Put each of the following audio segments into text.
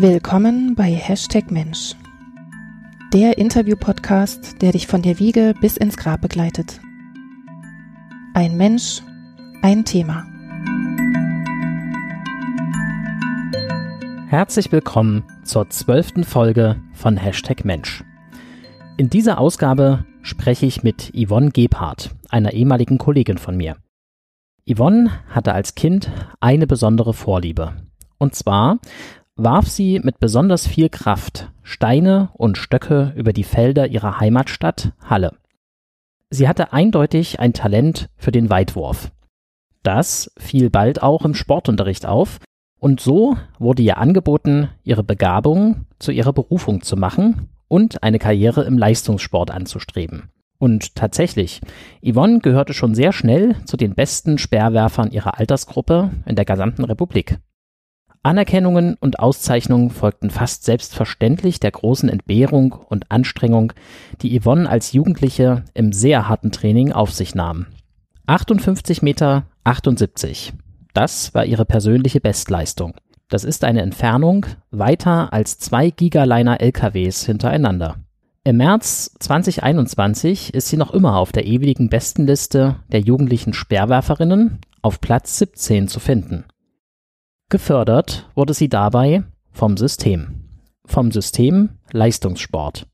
Willkommen bei Hashtag Mensch, der Interview-Podcast, der dich von der Wiege bis ins Grab begleitet. Ein Mensch, ein Thema. Herzlich willkommen zur zwölften Folge von Hashtag Mensch. In dieser Ausgabe spreche ich mit Yvonne Gebhardt, einer ehemaligen Kollegin von mir. Yvonne hatte als Kind eine besondere Vorliebe. Und zwar warf sie mit besonders viel Kraft Steine und Stöcke über die Felder ihrer Heimatstadt Halle. Sie hatte eindeutig ein Talent für den Weitwurf. Das fiel bald auch im Sportunterricht auf, und so wurde ihr angeboten, ihre Begabung zu ihrer Berufung zu machen und eine Karriere im Leistungssport anzustreben. Und tatsächlich, Yvonne gehörte schon sehr schnell zu den besten Speerwerfern ihrer Altersgruppe in der gesamten Republik. Anerkennungen und Auszeichnungen folgten fast selbstverständlich der großen Entbehrung und Anstrengung, die Yvonne als Jugendliche im sehr harten Training auf sich nahm. 58 Meter 78. Das war ihre persönliche Bestleistung. Das ist eine Entfernung weiter als zwei Gigaliner LKWs hintereinander. Im März 2021 ist sie noch immer auf der ewigen Bestenliste der jugendlichen Speerwerferinnen auf Platz 17 zu finden. Gefördert wurde sie dabei vom System. Vom System Leistungssport.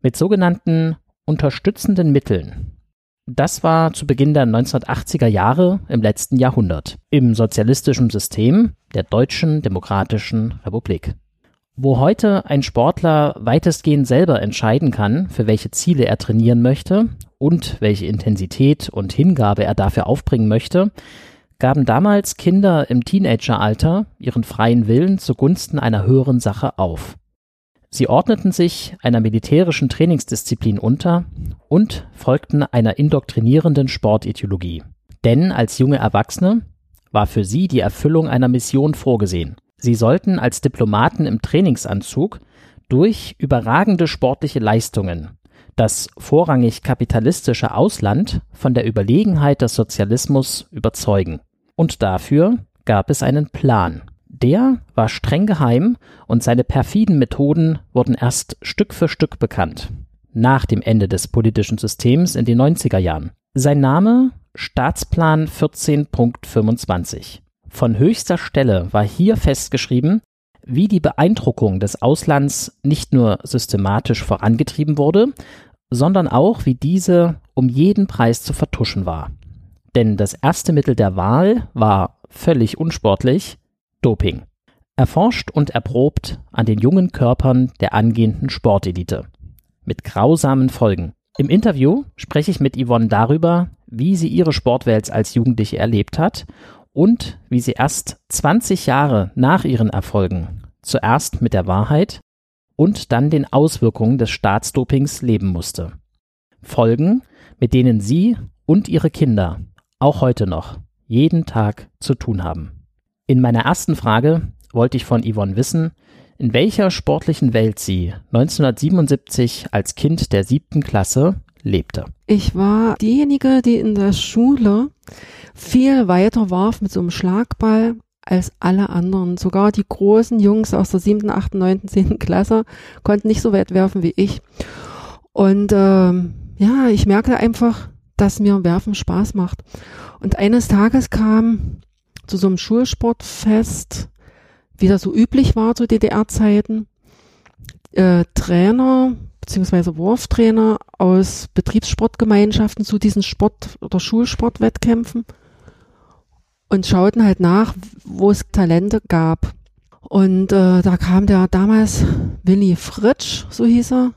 Mit sogenannten unterstützenden Mitteln. Das war zu Beginn der 1980er Jahre im letzten Jahrhundert im sozialistischen System der Deutschen Demokratischen Republik. Wo heute ein Sportler weitestgehend selber entscheiden kann, für welche Ziele er trainieren möchte und welche Intensität und Hingabe er dafür aufbringen möchte, gaben damals Kinder im Teenageralter ihren freien Willen zugunsten einer höheren Sache auf. Sie ordneten sich einer militärischen Trainingsdisziplin unter und folgten einer indoktrinierenden Sportideologie. Denn als junge Erwachsene war für sie die Erfüllung einer Mission vorgesehen. Sie sollten als Diplomaten im Trainingsanzug durch überragende sportliche Leistungen das vorrangig kapitalistische Ausland von der Überlegenheit des Sozialismus überzeugen. Und dafür gab es einen Plan. Der war streng geheim und seine perfiden Methoden wurden erst Stück für Stück bekannt. Nach dem Ende des politischen Systems in den 90er Jahren. Sein Name Staatsplan 14.25. Von höchster Stelle war hier festgeschrieben, wie die Beeindruckung des Auslands nicht nur systematisch vorangetrieben wurde, sondern auch wie diese um jeden Preis zu vertuschen war. Denn das erste Mittel der Wahl war völlig unsportlich Doping. Erforscht und erprobt an den jungen Körpern der angehenden Sportelite. Mit grausamen Folgen. Im Interview spreche ich mit Yvonne darüber, wie sie ihre Sportwelt als Jugendliche erlebt hat und wie sie erst 20 Jahre nach ihren Erfolgen zuerst mit der Wahrheit und dann den Auswirkungen des Staatsdopings leben musste. Folgen, mit denen sie und ihre Kinder auch heute noch jeden Tag zu tun haben. In meiner ersten Frage wollte ich von Yvonne wissen, in welcher sportlichen Welt sie 1977 als Kind der siebten Klasse lebte. Ich war diejenige, die in der Schule viel weiter warf mit so einem Schlagball als alle anderen. Sogar die großen Jungs aus der siebten, achten, neunten, zehnten Klasse konnten nicht so weit werfen wie ich. Und ähm, ja, ich merkte einfach, dass mir Werfen Spaß macht. Und eines Tages kam zu so einem Schulsportfest, wie das so üblich war zu DDR-Zeiten, äh, Trainer beziehungsweise Wurftrainer aus Betriebssportgemeinschaften zu diesen Sport- oder Schulsportwettkämpfen und schauten halt nach, wo es Talente gab. Und äh, da kam der damals Willi Fritsch, so hieß er,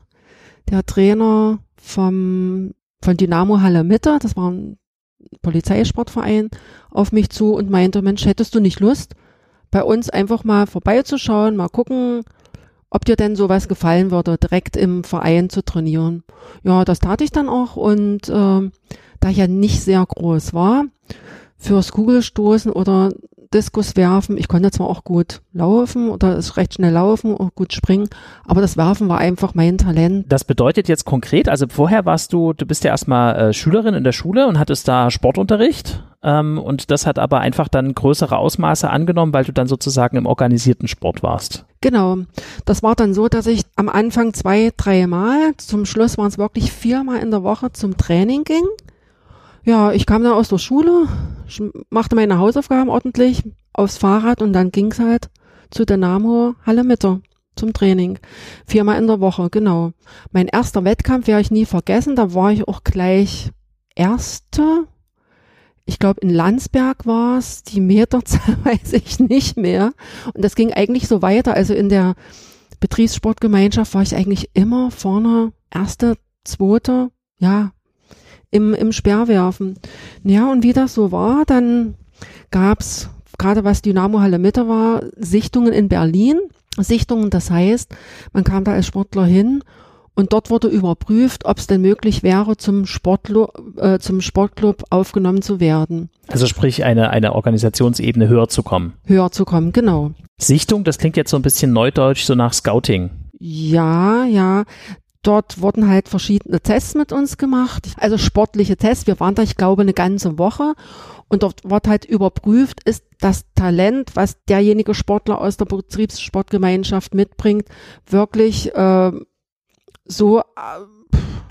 der Trainer vom von Dynamo Halle Mitte, das war ein Polizeisportverein, auf mich zu und meinte, Mensch, hättest du nicht Lust, bei uns einfach mal vorbeizuschauen, mal gucken, ob dir denn sowas gefallen würde, direkt im Verein zu trainieren. Ja, das tat ich dann auch und äh, da ich ja nicht sehr groß war, fürs Kugelstoßen oder Diskus werfen. Ich konnte zwar auch gut laufen oder ist recht schnell laufen und gut springen, aber das Werfen war einfach mein Talent. Das bedeutet jetzt konkret, also vorher warst du, du bist ja erstmal äh, Schülerin in der Schule und hattest da Sportunterricht ähm, und das hat aber einfach dann größere Ausmaße angenommen, weil du dann sozusagen im organisierten Sport warst. Genau. Das war dann so, dass ich am Anfang zwei, drei Mal, zum Schluss waren es wirklich viermal in der Woche zum Training ging. Ja, ich kam dann aus der Schule, machte meine Hausaufgaben ordentlich aufs Fahrrad und dann ging's halt zu Dynamo Halle Mitte zum Training. Viermal in der Woche, genau. Mein erster Wettkampf werde ich nie vergessen, da war ich auch gleich Erste. Ich glaube, in Landsberg war es, die Meterzahl weiß ich nicht mehr. Und das ging eigentlich so weiter. Also in der Betriebssportgemeinschaft war ich eigentlich immer vorne, erste, zweite, ja, im, im Sperrwerfen. Ja, und wie das so war, dann gab's gerade was Dynamo Halle Mitte war, Sichtungen in Berlin. Sichtungen, das heißt, man kam da als Sportler hin und dort wurde überprüft, ob es denn möglich wäre, zum, Sportlo äh, zum Sportclub aufgenommen zu werden. Also sprich, eine, eine Organisationsebene höher zu kommen. Höher zu kommen, genau. Sichtung, das klingt jetzt so ein bisschen neudeutsch, so nach Scouting. Ja, ja. Dort wurden halt verschiedene Tests mit uns gemacht, also sportliche Tests. Wir waren da, ich glaube, eine ganze Woche und dort wird halt überprüft, ist das Talent, was derjenige Sportler aus der Betriebssportgemeinschaft mitbringt, wirklich äh, so. Äh,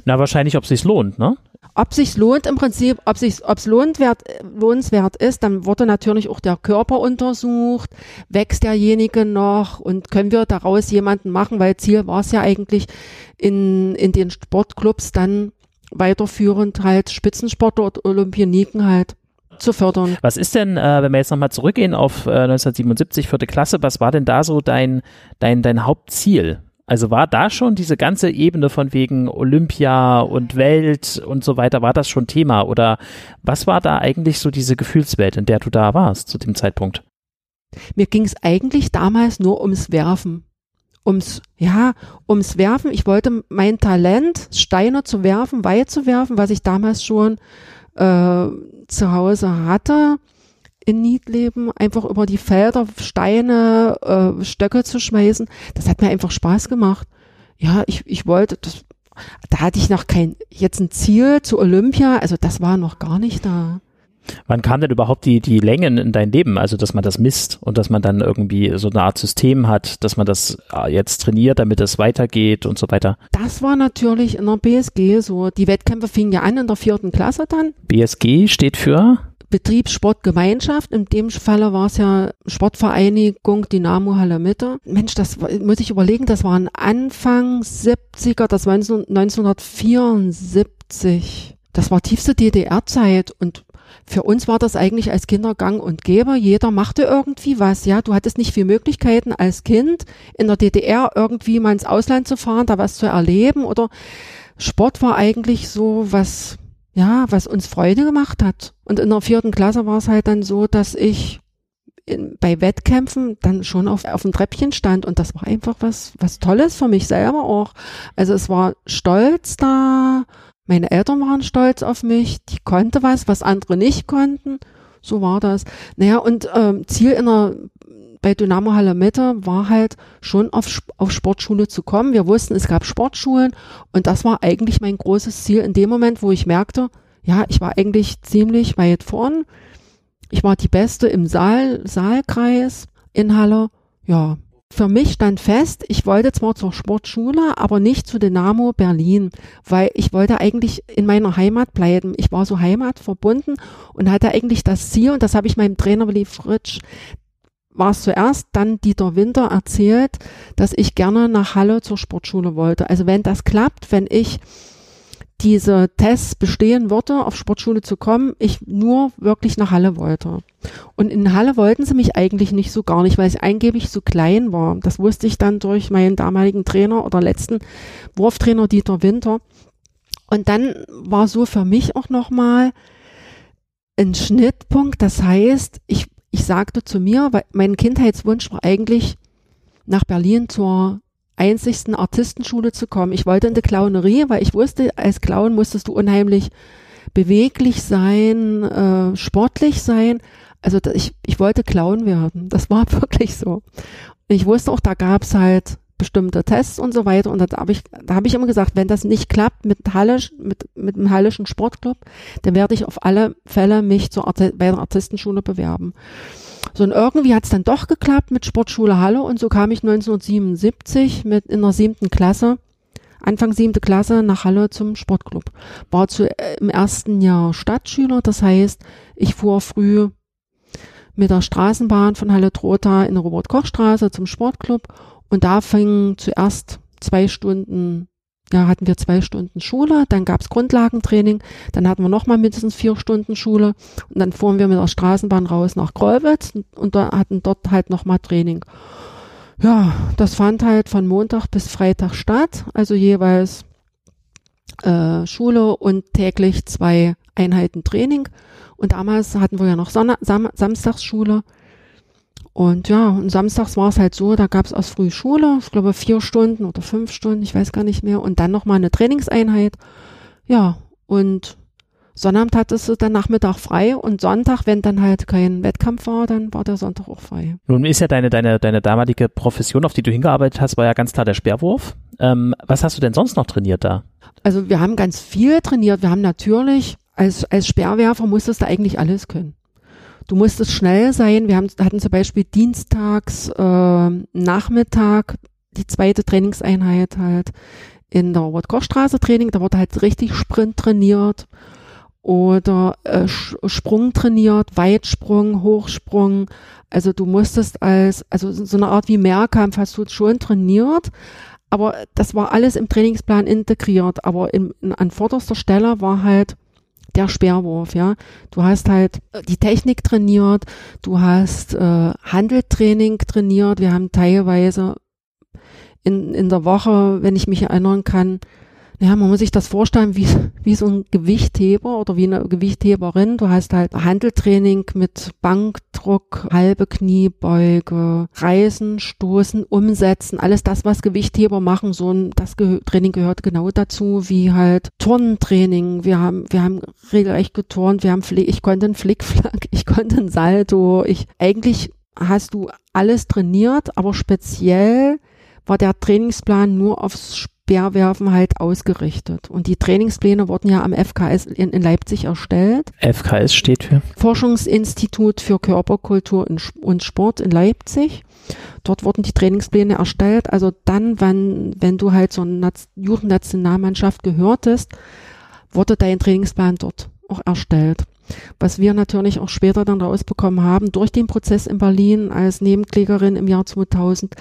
Na, wahrscheinlich, ob es sich lohnt, ne? Ob sich lohnt im Prinzip, ob sich, ob es lohnenswert, lohnenswert ist, dann wurde natürlich auch der Körper untersucht, wächst derjenige noch und können wir daraus jemanden machen, weil Ziel war es ja eigentlich in, in den Sportclubs dann weiterführend halt Spitzensportler und Olympioniken halt zu fördern. Was ist denn, äh, wenn wir jetzt nochmal zurückgehen auf äh, 1977, vierte Klasse, was war denn da so dein, dein, dein Hauptziel? Also war da schon diese ganze Ebene von wegen Olympia und Welt und so weiter, war das schon Thema? Oder was war da eigentlich so diese Gefühlswelt, in der du da warst zu dem Zeitpunkt? Mir ging es eigentlich damals nur ums Werfen. Ums, ja, ums Werfen. Ich wollte mein Talent, Steine zu werfen, weit zu werfen, was ich damals schon äh, zu Hause hatte, in Niedleben, einfach über die Felder Steine, äh, Stöcke zu schmeißen. Das hat mir einfach Spaß gemacht. Ja, ich, ich wollte, das, da hatte ich noch kein, jetzt ein Ziel zu Olympia, also das war noch gar nicht da. Wann kam denn überhaupt die, die Längen in dein Leben? Also, dass man das misst und dass man dann irgendwie so eine Art System hat, dass man das äh, jetzt trainiert, damit es weitergeht und so weiter? Das war natürlich in der BSG so. Die Wettkämpfe fingen ja an in der vierten Klasse dann. BSG steht für? Betriebssportgemeinschaft. In dem Falle war es ja Sportvereinigung Dynamo Halle Mitte. Mensch, das muss ich überlegen, das waren Anfang 70er, das war 1974. Das war tiefste DDR-Zeit und für uns war das eigentlich als Kinder gang und gäbe. Jeder machte irgendwie was, ja. Du hattest nicht viel Möglichkeiten als Kind in der DDR irgendwie mal ins Ausland zu fahren, da was zu erleben oder Sport war eigentlich so was, ja, was uns Freude gemacht hat. Und in der vierten Klasse war es halt dann so, dass ich in, bei Wettkämpfen dann schon auf, auf dem Treppchen stand und das war einfach was, was Tolles für mich selber auch. Also es war Stolz da, meine Eltern waren stolz auf mich, die konnte was, was andere nicht konnten. So war das. Naja, und ähm, Ziel in der bei Dynamo Halle Mitte war halt schon auf, auf Sportschule zu kommen. Wir wussten, es gab Sportschulen und das war eigentlich mein großes Ziel in dem Moment, wo ich merkte, ja, ich war eigentlich ziemlich weit vorn. Ich war die Beste im Saal, Saalkreis in Halle. Ja, für mich stand fest, ich wollte zwar zur Sportschule, aber nicht zu Dynamo Berlin, weil ich wollte eigentlich in meiner Heimat bleiben. Ich war so heimatverbunden und hatte eigentlich das Ziel, und das habe ich meinem Trainer Willi Fritsch war es zuerst, dann Dieter Winter erzählt, dass ich gerne nach Halle zur Sportschule wollte. Also wenn das klappt, wenn ich diese Tests bestehen würde, auf Sportschule zu kommen, ich nur wirklich nach Halle wollte. Und in Halle wollten sie mich eigentlich nicht so gar nicht, weil ich eingebig so klein war. Das wusste ich dann durch meinen damaligen Trainer oder letzten Wurftrainer Dieter Winter. Und dann war so für mich auch nochmal ein Schnittpunkt. Das heißt, ich ich sagte zu mir, weil mein Kindheitswunsch war eigentlich, nach Berlin zur einzigsten Artistenschule zu kommen. Ich wollte in die Clownerie, weil ich wusste, als Clown musstest du unheimlich beweglich sein, äh, sportlich sein. Also ich, ich wollte Clown werden. Das war wirklich so. Ich wusste auch, da gab's halt bestimmte Tests und so weiter. Und da habe ich, da habe ich immer gesagt, wenn das nicht klappt mit Hallisch, mit, mit dem Hallischen Sportclub, dann werde ich auf alle Fälle mich zur Arti bei der Artistenschule bewerben. So, und irgendwie hat es dann doch geklappt mit Sportschule Halle und so kam ich 1977 mit in der siebten Klasse, Anfang siebte Klasse nach Halle zum Sportclub. War zu, äh, im ersten Jahr Stadtschüler, das heißt, ich fuhr früh mit der Straßenbahn von Halle Trotha in der Robert-Koch-Straße zum Sportclub und da fingen zuerst zwei Stunden ja, hatten wir zwei Stunden Schule, dann gab's Grundlagentraining, dann hatten wir nochmal mindestens vier Stunden Schule und dann fuhren wir mit der Straßenbahn raus nach Gräuwitz und, und da hatten dort halt nochmal Training. Ja, das fand halt von Montag bis Freitag statt, also jeweils äh, Schule und täglich zwei Einheiten Training. Und damals hatten wir ja noch Sonne Sam Samstagsschule. Und ja, und samstags war es halt so, da gab es aus früh Schule, ich glaube vier Stunden oder fünf Stunden, ich weiß gar nicht mehr, und dann nochmal eine Trainingseinheit. Ja, und Sonnabend hattest du dann Nachmittag frei und Sonntag, wenn dann halt kein Wettkampf war, dann war der Sonntag auch frei. Nun ist ja deine, deine, deine damalige Profession, auf die du hingearbeitet hast, war ja ganz klar der Speerwurf. Ähm, was hast du denn sonst noch trainiert da? Also wir haben ganz viel trainiert. Wir haben natürlich, als, als Speerwerfer musstest du eigentlich alles können. Du musstest schnell sein. Wir haben, hatten zum Beispiel dienstags äh, Nachmittag die zweite Trainingseinheit halt in der Robert-Koch-Straße Training. Da wurde halt richtig Sprint trainiert oder äh, Sprung trainiert, Weitsprung, Hochsprung. Also du musstest als, also so eine Art wie Mehrkampf hast du schon trainiert, aber das war alles im Trainingsplan integriert. Aber in, in, an vorderster Stelle war halt der Speerwurf, ja. Du hast halt äh, die Technik trainiert, du hast äh, Handeltraining trainiert. Wir haben teilweise in, in der Woche, wenn ich mich erinnern kann, ja, man muss sich das vorstellen wie, wie so ein Gewichtheber oder wie eine Gewichtheberin. Du hast halt Handeltraining mit Bankdruck, halbe Kniebeuge, Reisen, Stoßen, Umsetzen, alles das, was Gewichtheber machen. So ein, das Ge Training gehört genau dazu, wie halt Turntraining. Wir haben, wir haben regelrecht geturnt, wir haben, Flick, ich konnte einen Flickflack, ich konnte einen Salto, ich, eigentlich hast du alles trainiert, aber speziell war der Trainingsplan nur aufs Sport Speerwerfen halt ausgerichtet. Und die Trainingspläne wurden ja am FKS in, in Leipzig erstellt. FKS steht für? Forschungsinstitut für Körperkultur und Sport in Leipzig. Dort wurden die Trainingspläne erstellt. Also dann, wenn, wenn du halt so eine Jugendnationalmannschaft gehörtest, wurde dein Trainingsplan dort auch erstellt. Was wir natürlich auch später dann rausbekommen haben, durch den Prozess in Berlin als Nebenklägerin im Jahr 2000,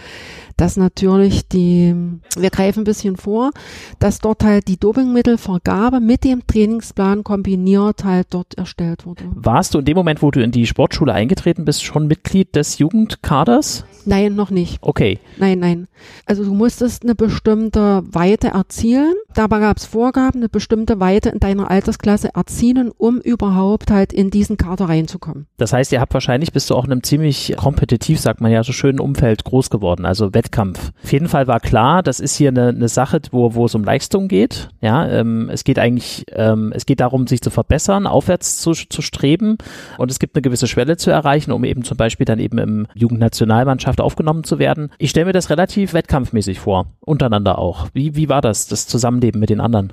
dass natürlich die, wir greifen ein bisschen vor, dass dort halt die Dopingmittelvergabe mit dem Trainingsplan kombiniert halt dort erstellt wurde. Warst du in dem Moment, wo du in die Sportschule eingetreten bist, schon Mitglied des Jugendkaders? Nein, noch nicht. Okay. Nein, nein. Also du musstest eine bestimmte Weite erzielen. Dabei gab es Vorgaben, eine bestimmte Weite in deiner Altersklasse erzielen, um überhaupt halt in diesen Kader reinzukommen. Das heißt, ihr habt wahrscheinlich, bist du auch in einem ziemlich kompetitiv, sagt man ja, so schönen Umfeld groß geworden, also Wettkampf. Auf jeden Fall war klar, das ist hier eine, eine Sache, wo, wo es um Leistung geht. Ja, ähm, es geht eigentlich, ähm, es geht darum, sich zu verbessern, aufwärts zu, zu streben und es gibt eine gewisse Schwelle zu erreichen, um eben zum Beispiel dann eben im Jugendnationalmannschaft Mannschaft aufgenommen zu werden. Ich stelle mir das relativ wettkampfmäßig vor, untereinander auch. Wie, wie war das, das Zusammenleben mit den anderen?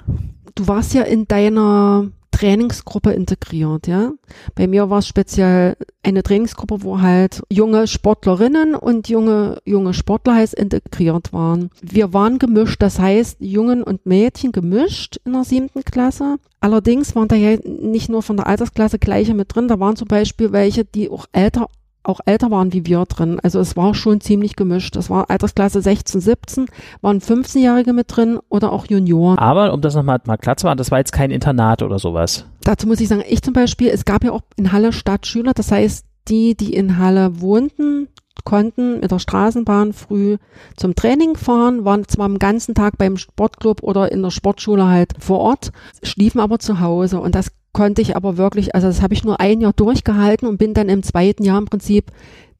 Du warst ja in deiner Trainingsgruppe integriert, ja. Bei mir war es speziell eine Trainingsgruppe, wo halt junge Sportlerinnen und junge, junge Sportler heißt integriert waren. Wir waren gemischt, das heißt Jungen und Mädchen gemischt in der siebten Klasse. Allerdings waren da ja nicht nur von der Altersklasse gleiche mit drin, da waren zum Beispiel welche, die auch älter auch älter waren wie wir drin. Also es war schon ziemlich gemischt. Es war Altersklasse 16, 17, waren 15-Jährige mit drin oder auch Junioren. Aber um das nochmal mal klar zu machen, das war jetzt kein Internat oder sowas. Dazu muss ich sagen, ich zum Beispiel, es gab ja auch in Halle Stadtschüler, das heißt, die, die in Halle wohnten, konnten mit der Straßenbahn früh zum Training fahren, waren zwar am ganzen Tag beim Sportclub oder in der Sportschule halt vor Ort, schliefen aber zu Hause und das konnte ich aber wirklich, also das habe ich nur ein Jahr durchgehalten und bin dann im zweiten Jahr im Prinzip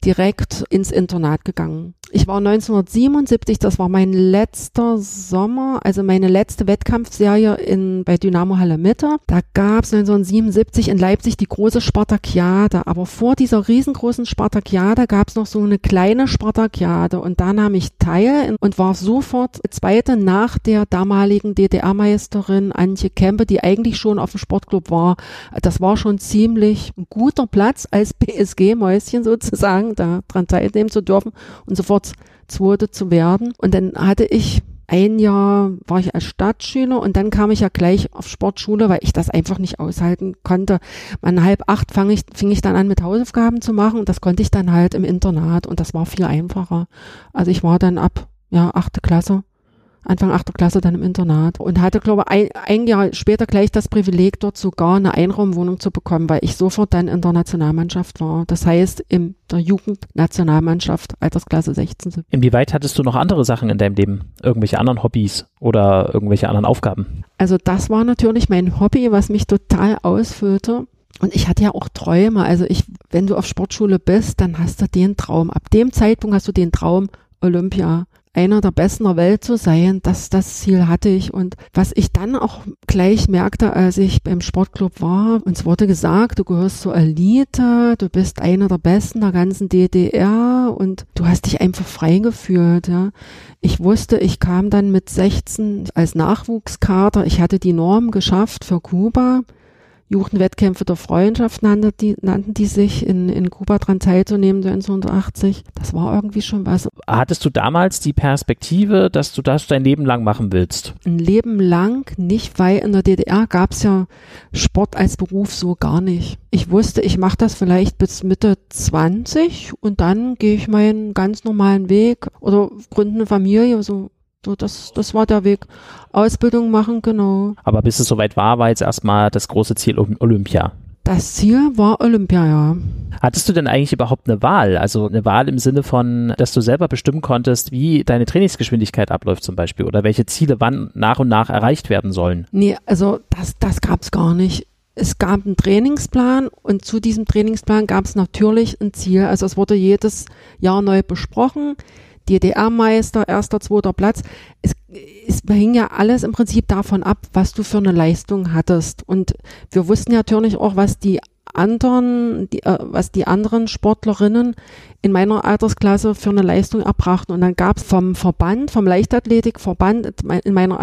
direkt ins Internat gegangen. Ich war 1977, das war mein letzter Sommer, also meine letzte Wettkampfserie in, bei Dynamo Halle Mitte. Da gab es 1977 in Leipzig die große Spartakiade, aber vor dieser riesengroßen Spartakiade gab es noch so eine kleine Spartakiade und da nahm ich teil und war sofort zweite nach der damaligen DDR-Meisterin Antje Kempe, die eigentlich schon auf dem Sportclub war. Das war schon ziemlich ein guter Platz als PSG-Mäuschen sozusagen, da dran teilnehmen zu dürfen und sofort zweite zu werden. Und dann hatte ich ein Jahr war ich als Stadtschüler und dann kam ich ja gleich auf Sportschule, weil ich das einfach nicht aushalten konnte. Man halb acht fang ich, fing ich dann an mit Hausaufgaben zu machen und das konnte ich dann halt im Internat und das war viel einfacher. Also ich war dann ab, ja, achte Klasse Anfang 8. Klasse dann im Internat und hatte, glaube ich, ein, ein Jahr später gleich das Privileg, dort sogar eine Einraumwohnung zu bekommen, weil ich sofort dann in der Nationalmannschaft war. Das heißt, in der Jugendnationalmannschaft, Altersklasse 16. Inwieweit hattest du noch andere Sachen in deinem Leben? Irgendwelche anderen Hobbys oder irgendwelche anderen Aufgaben? Also das war natürlich mein Hobby, was mich total ausfüllte. Und ich hatte ja auch Träume. Also ich, wenn du auf Sportschule bist, dann hast du den Traum. Ab dem Zeitpunkt hast du den Traum Olympia einer der Besten der Welt zu sein, das, das Ziel hatte ich. Und was ich dann auch gleich merkte, als ich beim Sportclub war, uns wurde gesagt, du gehörst zur Elite, du bist einer der Besten der ganzen DDR und du hast dich einfach frei gefühlt. Ja. Ich wusste, ich kam dann mit 16 als Nachwuchskader, ich hatte die Norm geschafft für Kuba. Jugendwettkämpfe der Freundschaft nannten die, nannten die sich, in, in Kuba dran teilzunehmen 1980. Das war irgendwie schon was. Hattest du damals die Perspektive, dass du das dein Leben lang machen willst? Ein Leben lang nicht, weil in der DDR gab es ja Sport als Beruf so gar nicht. Ich wusste, ich mache das vielleicht bis Mitte 20 und dann gehe ich meinen ganz normalen Weg oder gründe eine Familie, so so, das, das war der Weg. Ausbildung machen, genau. Aber bis es soweit war, war jetzt erstmal das große Ziel Olympia. Das Ziel war Olympia, ja. Hattest du denn eigentlich überhaupt eine Wahl? Also eine Wahl im Sinne von, dass du selber bestimmen konntest, wie deine Trainingsgeschwindigkeit abläuft zum Beispiel oder welche Ziele wann nach und nach erreicht werden sollen? Nee, also das, das gab es gar nicht. Es gab einen Trainingsplan und zu diesem Trainingsplan gab es natürlich ein Ziel. Also es wurde jedes Jahr neu besprochen. DDR-Meister, erster, zweiter Platz. Es, es hing ja alles im Prinzip davon ab, was du für eine Leistung hattest. Und wir wussten natürlich auch, was die anderen, die, äh, was die anderen Sportlerinnen in meiner Altersklasse für eine Leistung erbrachten. Und dann gab es vom Verband, vom Leichtathletikverband in meiner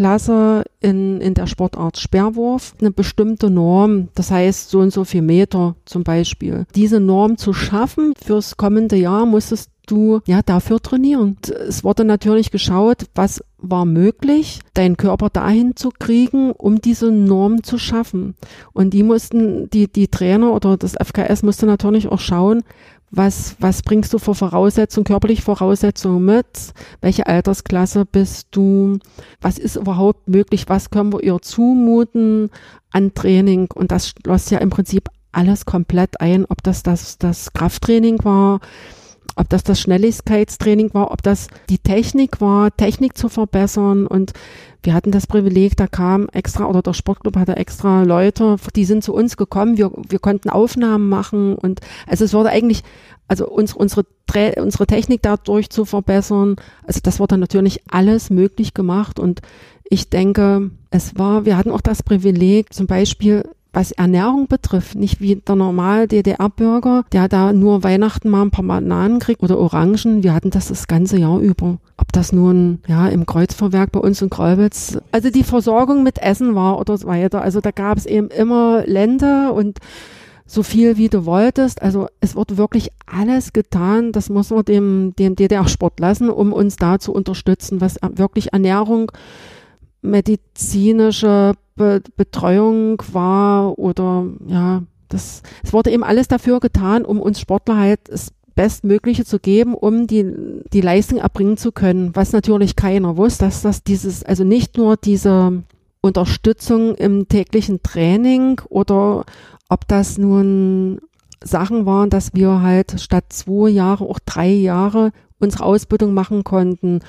Altersklasse in, in der Sportart Sperrwurf eine bestimmte Norm. Das heißt, so und so viel Meter zum Beispiel. Diese Norm zu schaffen fürs kommende Jahr musstest du ja dafür trainieren. Es wurde natürlich geschaut, was war möglich, deinen Körper dahin zu kriegen, um diese Norm zu schaffen. Und die mussten, die, die Trainer oder das FKS musste natürlich auch schauen, was, was bringst du für Voraussetzungen, körperliche Voraussetzungen mit? Welche Altersklasse bist du? Was ist überhaupt möglich? Was können wir ihr zumuten an Training? Und das schloss ja im Prinzip alles komplett ein, ob das das, das Krafttraining war, ob das das Schnelligkeitstraining war, ob das die Technik war, Technik zu verbessern. Und wir hatten das Privileg, da kam extra, oder der Sportclub hatte extra Leute, die sind zu uns gekommen, wir, wir konnten Aufnahmen machen. Und also es wurde eigentlich, also uns, unsere, unsere Technik dadurch zu verbessern, also das wurde natürlich alles möglich gemacht. Und ich denke, es war, wir hatten auch das Privileg, zum Beispiel was Ernährung betrifft, nicht wie der normal DDR-Bürger, der da nur Weihnachten mal ein paar Bananen kriegt oder Orangen. Wir hatten das das ganze Jahr über. Ob das nun ja im Kreuzverwerk bei uns in Kreubitz, also die Versorgung mit Essen war oder so weiter. Also da gab es eben immer Lände und so viel wie du wolltest. Also es wurde wirklich alles getan. Das muss man dem, dem DDR-Sport lassen, um uns da zu unterstützen, was wirklich Ernährung, medizinische Be Betreuung war oder ja, das, es wurde eben alles dafür getan, um uns Sportler halt das Bestmögliche zu geben, um die, die Leistung erbringen zu können, was natürlich keiner wusste, dass das dieses, also nicht nur diese Unterstützung im täglichen Training oder ob das nun Sachen waren, dass wir halt statt zwei Jahre auch drei Jahre unsere Ausbildung machen konnten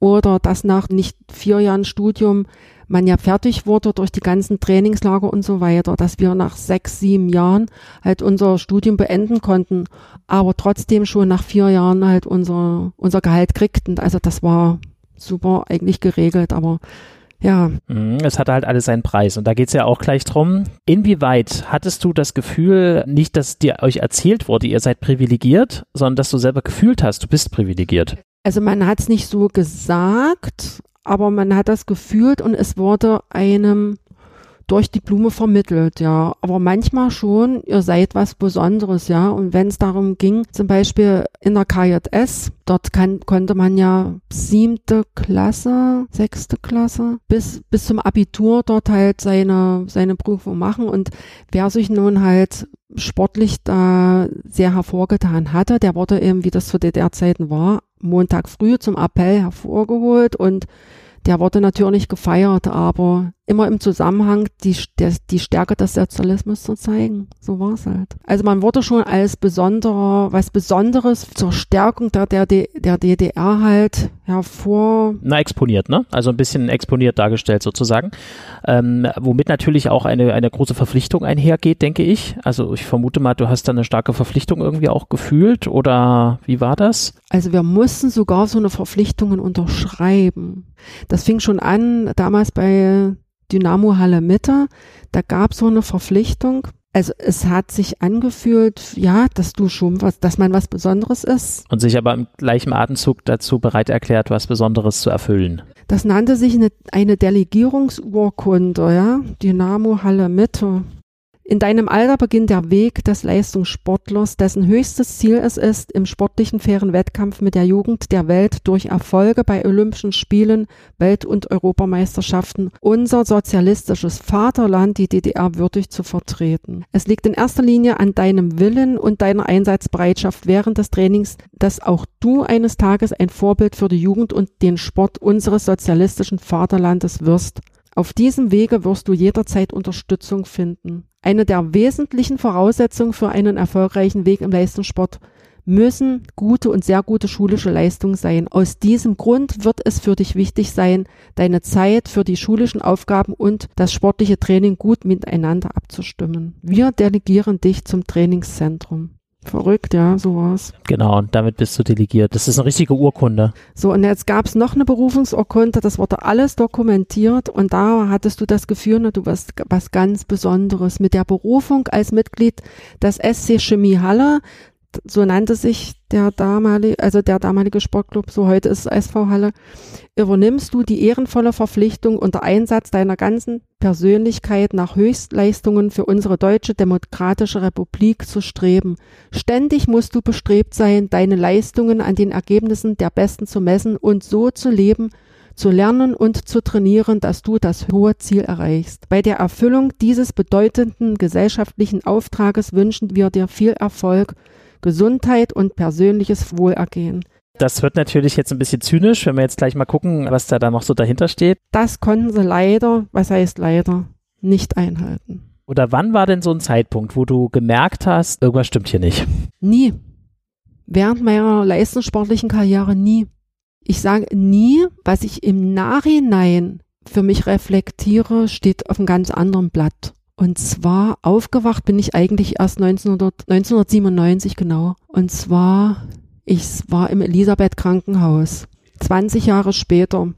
oder dass nach nicht vier Jahren Studium man ja fertig wurde durch die ganzen Trainingslager und so weiter, dass wir nach sechs, sieben Jahren halt unser Studium beenden konnten, aber trotzdem schon nach vier Jahren halt unser, unser Gehalt kriegten. Also das war super eigentlich geregelt, aber ja. Mhm, es hatte halt alles seinen Preis. Und da geht es ja auch gleich drum. Inwieweit hattest du das Gefühl, nicht, dass dir euch erzählt wurde, ihr seid privilegiert, sondern dass du selber gefühlt hast, du bist privilegiert? Also man hat es nicht so gesagt, aber man hat das gefühlt und es wurde einem durch die Blume vermittelt, ja. Aber manchmal schon, ihr seid was Besonderes, ja. Und wenn es darum ging, zum Beispiel in der KJS, dort kann, konnte man ja siebte Klasse, sechste Klasse, bis, bis zum Abitur dort halt seine, seine Prüfung machen. Und wer sich nun halt sportlich da sehr hervorgetan hatte, der wurde eben, wie das zu DDR-Zeiten war, Montag früh zum Appell hervorgeholt und der wurde natürlich gefeiert, aber immer im Zusammenhang die, der, die Stärke des Sozialismus zu zeigen. So war es halt. Also man wurde schon als besonderer, was Besonderes zur Stärkung der, der, der DDR halt hervor. Na, exponiert, ne? Also ein bisschen exponiert dargestellt sozusagen. Ähm, womit natürlich auch eine, eine große Verpflichtung einhergeht, denke ich. Also ich vermute mal, du hast da eine starke Verpflichtung irgendwie auch gefühlt oder wie war das? Also wir mussten sogar so eine Verpflichtungen unterschreiben. Das fing schon an damals bei Dynamo Halle Mitte. Da gab es so eine Verpflichtung. Also es hat sich angefühlt, ja, dass du schon was, dass man was Besonderes ist. Und sich aber im gleichen Atemzug dazu bereit erklärt, was Besonderes zu erfüllen. Das nannte sich eine, eine Delegierungsurkunde, ja. Dynamo Halle Mitte. In deinem Alter beginnt der Weg des Leistungssportlers, dessen höchstes Ziel es ist, im sportlichen fairen Wettkampf mit der Jugend der Welt durch Erfolge bei Olympischen Spielen, Welt- und Europameisterschaften unser sozialistisches Vaterland, die DDR, würdig zu vertreten. Es liegt in erster Linie an deinem Willen und deiner Einsatzbereitschaft während des Trainings, dass auch du eines Tages ein Vorbild für die Jugend und den Sport unseres sozialistischen Vaterlandes wirst. Auf diesem Wege wirst du jederzeit Unterstützung finden. Eine der wesentlichen Voraussetzungen für einen erfolgreichen Weg im Leistungssport müssen gute und sehr gute schulische Leistungen sein. Aus diesem Grund wird es für dich wichtig sein, deine Zeit für die schulischen Aufgaben und das sportliche Training gut miteinander abzustimmen. Wir delegieren dich zum Trainingszentrum. Verrückt, ja, so war's. Genau, und damit bist du delegiert. Das ist eine richtige Urkunde. So, und jetzt gab's noch eine Berufungsurkunde, das wurde alles dokumentiert und da hattest du das Gefühl, ne, du warst was ganz Besonderes. Mit der Berufung als Mitglied des SC Chemie Halle so nannte sich der damalige, also der damalige Sportclub, so heute ist es SV Halle, übernimmst du die ehrenvolle Verpflichtung unter Einsatz deiner ganzen Persönlichkeit nach Höchstleistungen für unsere deutsche demokratische Republik zu streben. Ständig musst du bestrebt sein, deine Leistungen an den Ergebnissen der Besten zu messen und so zu leben, zu lernen und zu trainieren, dass du das hohe Ziel erreichst. Bei der Erfüllung dieses bedeutenden gesellschaftlichen Auftrages wünschen wir dir viel Erfolg Gesundheit und persönliches Wohlergehen. Das wird natürlich jetzt ein bisschen zynisch, wenn wir jetzt gleich mal gucken, was da dann noch so dahinter steht. Das konnten sie leider, was heißt leider, nicht einhalten. Oder wann war denn so ein Zeitpunkt, wo du gemerkt hast, irgendwas stimmt hier nicht? Nie. Während meiner leistungssportlichen Karriere nie. Ich sage nie, was ich im Nachhinein für mich reflektiere, steht auf einem ganz anderen Blatt. Und zwar aufgewacht bin ich eigentlich erst 1900, 1997 genau. Und zwar, ich war im Elisabeth Krankenhaus. 20 Jahre später.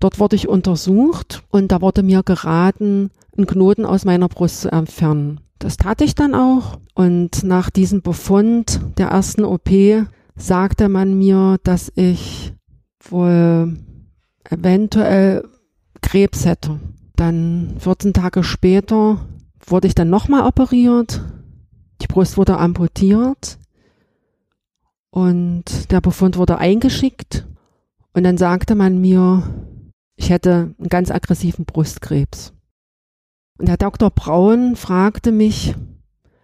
Dort wurde ich untersucht und da wurde mir geraten, einen Knoten aus meiner Brust zu entfernen. Das tat ich dann auch. Und nach diesem Befund der ersten OP sagte man mir, dass ich wohl eventuell Krebs hätte. Dann 14 Tage später wurde ich dann nochmal operiert. Die Brust wurde amputiert und der Befund wurde eingeschickt. Und dann sagte man mir, ich hätte einen ganz aggressiven Brustkrebs. Und Herr Dr. Braun fragte mich,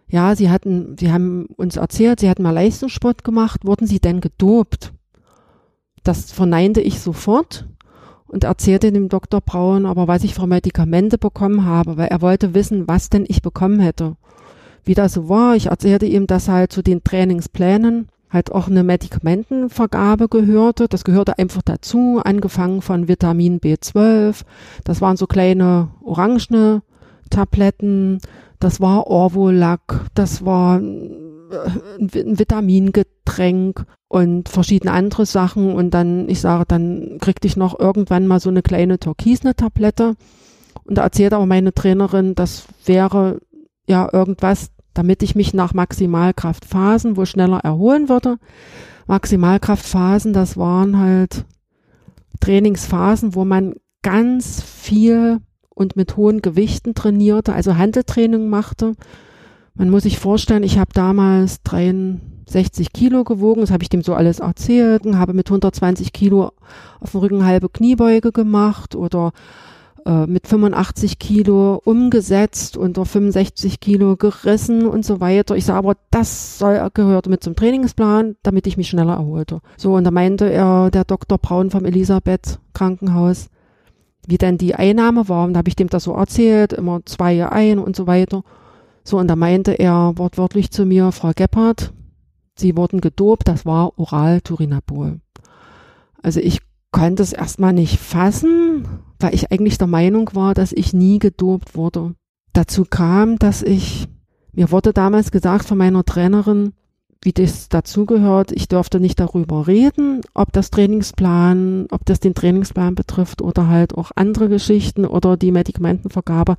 ja, Sie hatten, Sie haben uns erzählt, Sie hatten mal Leistungssport gemacht, wurden Sie denn gedopt? Das verneinte ich sofort und erzählte dem Dr. Braun aber, was ich für Medikamente bekommen habe, weil er wollte wissen, was denn ich bekommen hätte. Wie das so war, ich erzählte ihm das halt zu den Trainingsplänen halt auch eine Medikamentenvergabe gehörte. Das gehörte einfach dazu, angefangen von Vitamin B12. Das waren so kleine orangene Tabletten. Das war Orvolac. Das war ein Vitamingetränk und verschiedene andere Sachen. Und dann, ich sage, dann kriegte ich noch irgendwann mal so eine kleine türkisne Tablette. Und da erzählt aber meine Trainerin, das wäre ja irgendwas, damit ich mich nach Maximalkraftphasen wohl schneller erholen würde. Maximalkraftphasen, das waren halt Trainingsphasen, wo man ganz viel und mit hohen Gewichten trainierte, also Handeltraining machte. Man muss sich vorstellen, ich habe damals 63 Kilo gewogen, das habe ich dem so alles erzählt, habe mit 120 Kilo auf dem Rücken halbe Kniebeuge gemacht oder äh, mit 85 Kilo umgesetzt, unter 65 Kilo gerissen und so weiter. Ich sage aber, das soll, gehörte mit zum Trainingsplan, damit ich mich schneller erholte. So, und da meinte er, der Dr. Braun vom Elisabeth Krankenhaus, wie denn die Einnahme war. Und da habe ich dem das so erzählt, immer zwei ein und so weiter. So, und da meinte er wortwörtlich zu mir, Frau Gebhardt, Sie wurden gedopt, das war Oral-Turinabol. Also ich konnte es erstmal nicht fassen, weil ich eigentlich der Meinung war, dass ich nie gedopt wurde. Dazu kam, dass ich, mir wurde damals gesagt von meiner Trainerin, wie das dazugehört. Ich dürfte nicht darüber reden, ob das Trainingsplan, ob das den Trainingsplan betrifft oder halt auch andere Geschichten oder die Medikamentenvergabe.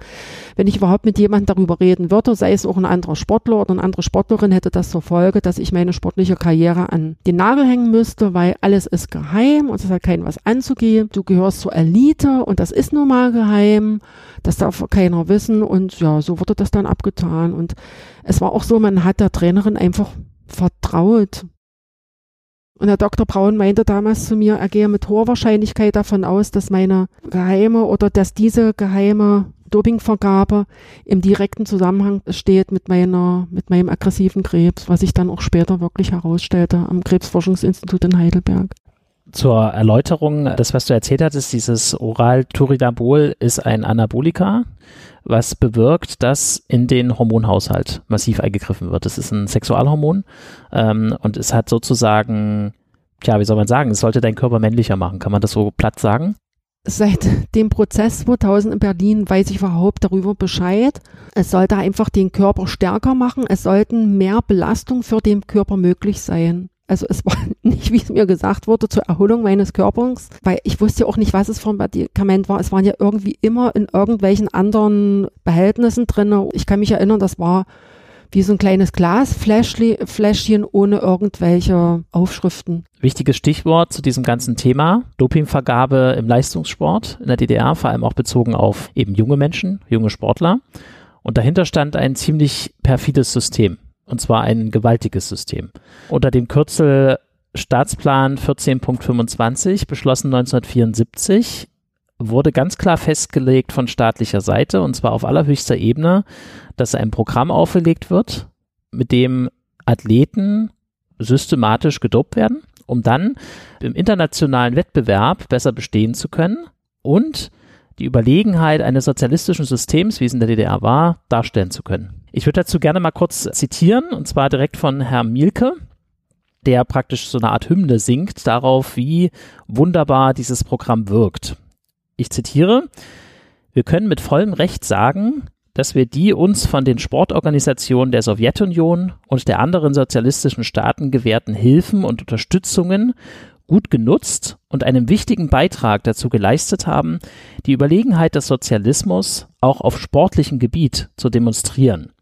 Wenn ich überhaupt mit jemandem darüber reden würde, sei es auch ein anderer Sportler oder eine andere Sportlerin, hätte das zur Folge, dass ich meine sportliche Karriere an den Nagel hängen müsste, weil alles ist geheim und es hat keinem was anzugehen. Du gehörst zur Elite und das ist nun mal geheim. Das darf keiner wissen und ja, so wurde das dann abgetan und es war auch so, man hat der Trainerin einfach vertraut. Und der Dr. Braun meinte damals zu mir, er gehe mit hoher Wahrscheinlichkeit davon aus, dass meine geheime oder dass diese geheime Dopingvergabe im direkten Zusammenhang steht mit meiner, mit meinem aggressiven Krebs, was sich dann auch später wirklich herausstellte am Krebsforschungsinstitut in Heidelberg. Zur Erläuterung, das, was du erzählt hattest, dieses Oral-Turinabol ist ein Anabolika, was bewirkt, dass in den Hormonhaushalt massiv eingegriffen wird. Das ist ein Sexualhormon ähm, und es hat sozusagen, tja, wie soll man sagen, es sollte deinen Körper männlicher machen. Kann man das so platt sagen? Seit dem Prozess 2000 in Berlin weiß ich überhaupt darüber Bescheid. Es sollte einfach den Körper stärker machen. Es sollten mehr Belastungen für den Körper möglich sein. Also es war nicht, wie es mir gesagt wurde, zur Erholung meines Körpers, weil ich wusste ja auch nicht, was es für ein Medikament war. Es waren ja irgendwie immer in irgendwelchen anderen Behältnissen drin. Ich kann mich erinnern, das war wie so ein kleines Glasfläschchen ohne irgendwelche Aufschriften. Wichtiges Stichwort zu diesem ganzen Thema, Dopingvergabe im Leistungssport in der DDR, vor allem auch bezogen auf eben junge Menschen, junge Sportler. Und dahinter stand ein ziemlich perfides System. Und zwar ein gewaltiges System. Unter dem Kürzel Staatsplan 14.25, beschlossen 1974, wurde ganz klar festgelegt von staatlicher Seite, und zwar auf allerhöchster Ebene, dass ein Programm auferlegt wird, mit dem Athleten systematisch gedopt werden, um dann im internationalen Wettbewerb besser bestehen zu können und die Überlegenheit eines sozialistischen Systems, wie es in der DDR war, darstellen zu können. Ich würde dazu gerne mal kurz zitieren, und zwar direkt von Herrn Mielke, der praktisch so eine Art Hymne singt darauf, wie wunderbar dieses Programm wirkt. Ich zitiere, wir können mit vollem Recht sagen, dass wir die uns von den Sportorganisationen der Sowjetunion und der anderen sozialistischen Staaten gewährten Hilfen und Unterstützungen gut genutzt und einen wichtigen Beitrag dazu geleistet haben, die Überlegenheit des Sozialismus auch auf sportlichem Gebiet zu demonstrieren.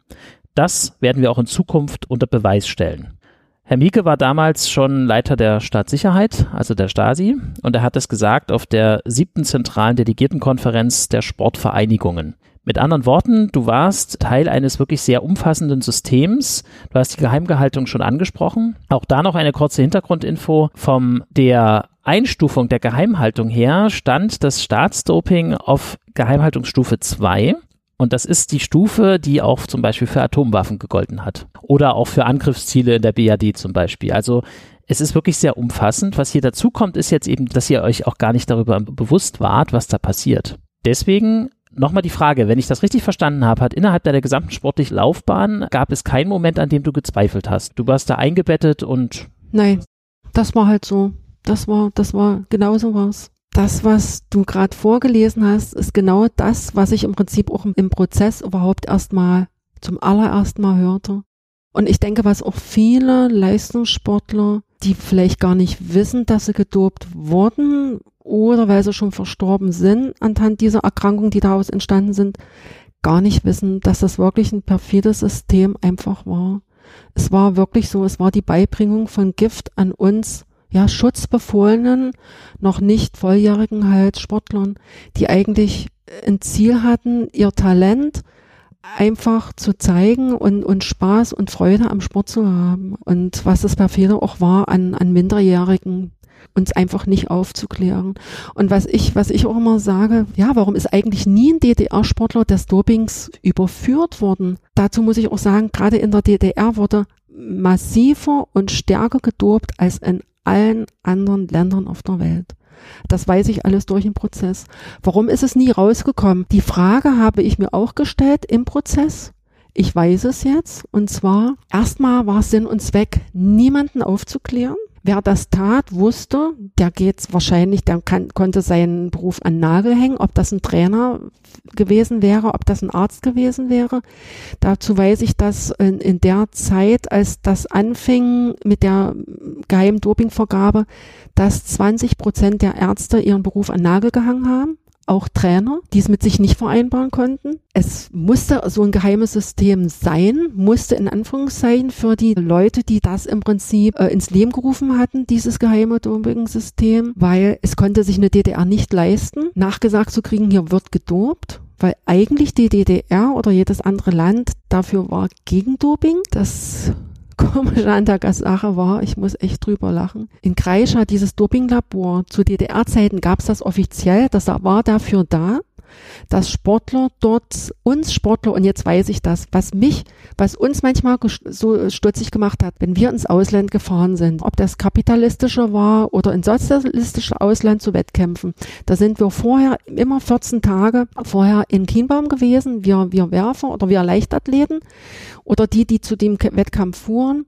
Das werden wir auch in Zukunft unter Beweis stellen. Herr Mieke war damals schon Leiter der Staatssicherheit, also der Stasi, und er hat es gesagt auf der siebten zentralen Delegiertenkonferenz der Sportvereinigungen. Mit anderen Worten, du warst Teil eines wirklich sehr umfassenden Systems. Du hast die Geheimgehaltung schon angesprochen. Auch da noch eine kurze Hintergrundinfo. Vom der Einstufung der Geheimhaltung her stand das Staatsdoping auf Geheimhaltungsstufe 2. Und das ist die Stufe, die auch zum Beispiel für Atomwaffen gegolten hat. Oder auch für Angriffsziele in der BAD zum Beispiel. Also es ist wirklich sehr umfassend. Was hier dazu kommt, ist jetzt eben, dass ihr euch auch gar nicht darüber bewusst wart, was da passiert. Deswegen nochmal die Frage, wenn ich das richtig verstanden habe, hat innerhalb deiner gesamten sportlichen Laufbahn gab es keinen Moment, an dem du gezweifelt hast. Du warst da eingebettet und Nein, das war halt so. Das war, das war genauso was. Das, was du gerade vorgelesen hast, ist genau das, was ich im Prinzip auch im Prozess überhaupt erstmal zum allerersten Mal hörte. Und ich denke, was auch viele Leistungssportler, die vielleicht gar nicht wissen, dass sie gedopt wurden oder weil sie schon verstorben sind anhand dieser Erkrankungen, die daraus entstanden sind, gar nicht wissen, dass das wirklich ein perfides System einfach war. Es war wirklich so, es war die Beibringung von Gift an uns, ja, schutzbefohlenen, noch nicht volljährigen halt Sportlern, die eigentlich ein Ziel hatten, ihr Talent einfach zu zeigen und, und Spaß und Freude am Sport zu haben. Und was das perfide auch war an, an Minderjährigen, uns einfach nicht aufzuklären. Und was ich, was ich auch immer sage, ja, warum ist eigentlich nie ein DDR-Sportler des Dopings überführt worden? Dazu muss ich auch sagen, gerade in der DDR wurde massiver und stärker gedopt als in allen anderen Ländern auf der Welt. Das weiß ich alles durch den Prozess. Warum ist es nie rausgekommen? Die Frage habe ich mir auch gestellt im Prozess. Ich weiß es jetzt. Und zwar, erstmal war Sinn und Zweck, niemanden aufzuklären. Wer das tat, wusste, der geht's wahrscheinlich, der kann, konnte seinen Beruf an Nagel hängen, ob das ein Trainer gewesen wäre, ob das ein Arzt gewesen wäre. Dazu weiß ich, dass in, in der Zeit, als das anfing mit der geheimen Dopingvergabe, dass 20 Prozent der Ärzte ihren Beruf an Nagel gehangen haben auch Trainer, die es mit sich nicht vereinbaren konnten. Es musste so ein geheimes System sein, musste in Anführungszeichen für die Leute, die das im Prinzip äh, ins Leben gerufen hatten, dieses geheime Doping-System, weil es konnte sich eine DDR nicht leisten, nachgesagt zu kriegen, hier wird gedopt weil eigentlich die DDR oder jedes andere Land dafür war gegen Doping. Das Komische an der Sache war, ich muss echt drüber lachen. In Kreischa, dieses Dopinglabor, zu DDR-Zeiten gab es das offiziell, das war dafür da, dass Sportler dort, uns Sportler, und jetzt weiß ich das, was mich, was uns manchmal so stutzig gemacht hat, wenn wir ins Ausland gefahren sind, ob das kapitalistische war oder ins sozialistische Ausland zu Wettkämpfen, da sind wir vorher immer 14 Tage vorher in Kienbaum gewesen, wir, wir Werfer oder wir Leichtathleten oder die, die zu dem Wettkampf fuhren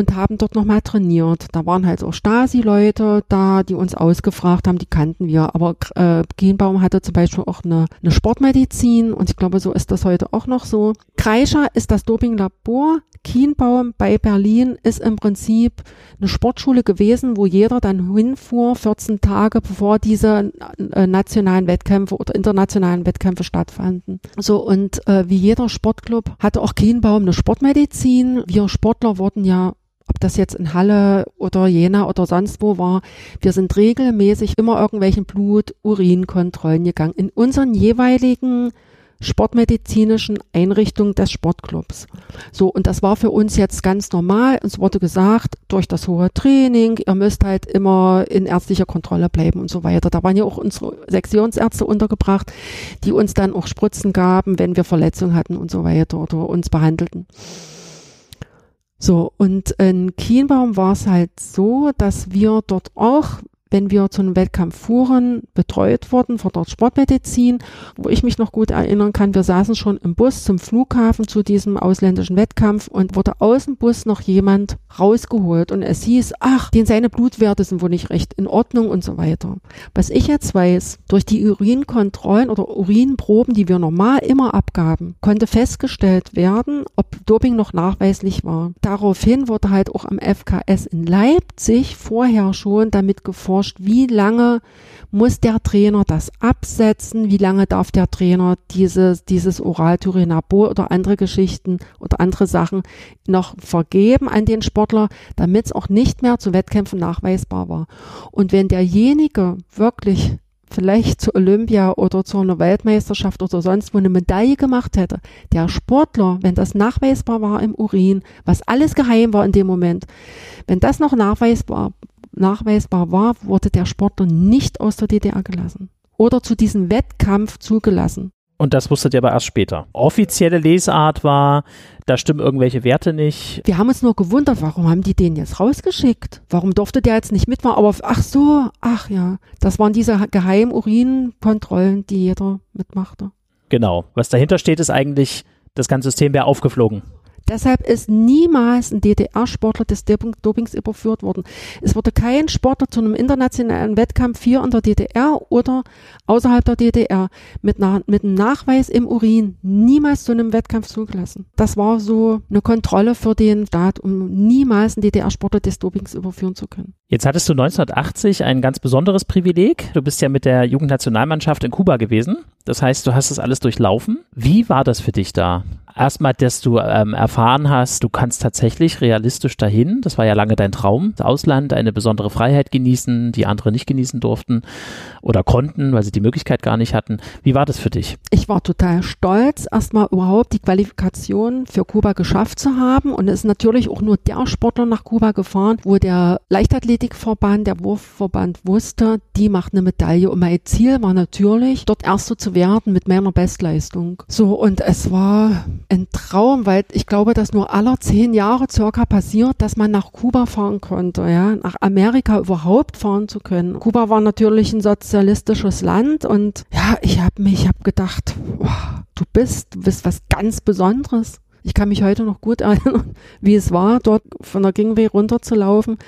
und haben dort nochmal trainiert. Da waren halt auch Stasi-Leute da, die uns ausgefragt haben, die kannten wir. Aber äh, Kienbaum hatte zum Beispiel auch eine, eine Sportmedizin und ich glaube, so ist das heute auch noch so. Kreischer ist das Dopinglabor. Kienbaum bei Berlin ist im Prinzip eine Sportschule gewesen, wo jeder dann hinfuhr, 14 Tage bevor diese äh, nationalen Wettkämpfe oder internationalen Wettkämpfe stattfanden. So und äh, wie jeder Sportclub hatte auch Kienbaum eine Sportmedizin. Wir Sportler wurden ja das jetzt in Halle oder Jena oder sonst wo war, wir sind regelmäßig immer irgendwelchen Blut, Urinkontrollen gegangen in unseren jeweiligen sportmedizinischen Einrichtungen des Sportclubs. So, und das war für uns jetzt ganz normal. Uns wurde gesagt, durch das hohe Training, ihr müsst halt immer in ärztlicher Kontrolle bleiben und so weiter. Da waren ja auch unsere Sektionsärzte untergebracht, die uns dann auch Spritzen gaben, wenn wir Verletzungen hatten und so weiter oder uns behandelten. So, und in Kienbaum war es halt so, dass wir dort auch wenn wir zu einem Wettkampf fuhren, betreut wurden von der Sportmedizin, wo ich mich noch gut erinnern kann. Wir saßen schon im Bus zum Flughafen zu diesem ausländischen Wettkampf und wurde aus dem Bus noch jemand rausgeholt und es hieß, ach, den seine Blutwerte sind wohl nicht recht in Ordnung und so weiter. Was ich jetzt weiß, durch die Urinkontrollen oder Urinproben, die wir normal immer abgaben, konnte festgestellt werden, ob Doping noch nachweislich war. Daraufhin wurde halt auch am FKS in Leipzig vorher schon damit geforscht, erforscht, wie lange muss der Trainer das absetzen, wie lange darf der Trainer dieses, dieses Oralturinabol oder andere Geschichten oder andere Sachen noch vergeben an den Sportler, damit es auch nicht mehr zu Wettkämpfen nachweisbar war. Und wenn derjenige wirklich vielleicht zu Olympia oder zu einer Weltmeisterschaft oder sonst wo eine Medaille gemacht hätte. Der Sportler, wenn das nachweisbar war im Urin, was alles geheim war in dem Moment, wenn das noch nachweisbar nachweisbar war, wurde der Sportler nicht aus der DDR gelassen oder zu diesem Wettkampf zugelassen. Und das wusstet ihr aber erst später. Offizielle Lesart war, da stimmen irgendwelche Werte nicht. Wir haben uns nur gewundert, warum haben die den jetzt rausgeschickt? Warum durfte der jetzt nicht mitmachen? Aber ach so, ach ja, das waren diese geheimen Urinkontrollen, die jeder mitmachte. Genau. Was dahinter steht, ist eigentlich, das ganze System wäre aufgeflogen Deshalb ist niemals ein DDR-Sportler des Dopings überführt worden. Es wurde kein Sportler zu einem internationalen Wettkampf hier in der DDR oder außerhalb der DDR mit, einer, mit einem Nachweis im Urin niemals zu einem Wettkampf zugelassen. Das war so eine Kontrolle für den Staat, um niemals einen DDR-Sportler des Dopings überführen zu können. Jetzt hattest du 1980 ein ganz besonderes Privileg. Du bist ja mit der Jugendnationalmannschaft in Kuba gewesen. Das heißt, du hast das alles durchlaufen. Wie war das für dich da? Erstmal, dass du ähm, erfahren hast, du kannst tatsächlich realistisch dahin. Das war ja lange dein Traum. Das Ausland, eine besondere Freiheit genießen, die andere nicht genießen durften oder konnten, weil sie die Möglichkeit gar nicht hatten. Wie war das für dich? Ich war total stolz, erstmal überhaupt die Qualifikation für Kuba geschafft zu haben. Und es ist natürlich auch nur der Sportler nach Kuba gefahren, wo der Leichtathletikverband, der Wurfverband wusste, die macht eine Medaille. Und mein Ziel war natürlich, dort Erster zu werden mit meiner Bestleistung. So, und es war ein Traum, weil ich glaube, dass nur aller zehn Jahre circa passiert, dass man nach Kuba fahren konnte, ja, nach Amerika überhaupt fahren zu können. Kuba war natürlich ein sozialistisches Land und ja, ich habe mich, ich habe gedacht, oh, du bist, du bist was ganz Besonderes. Ich kann mich heute noch gut erinnern, wie es war, dort von der Gingway runterzulaufen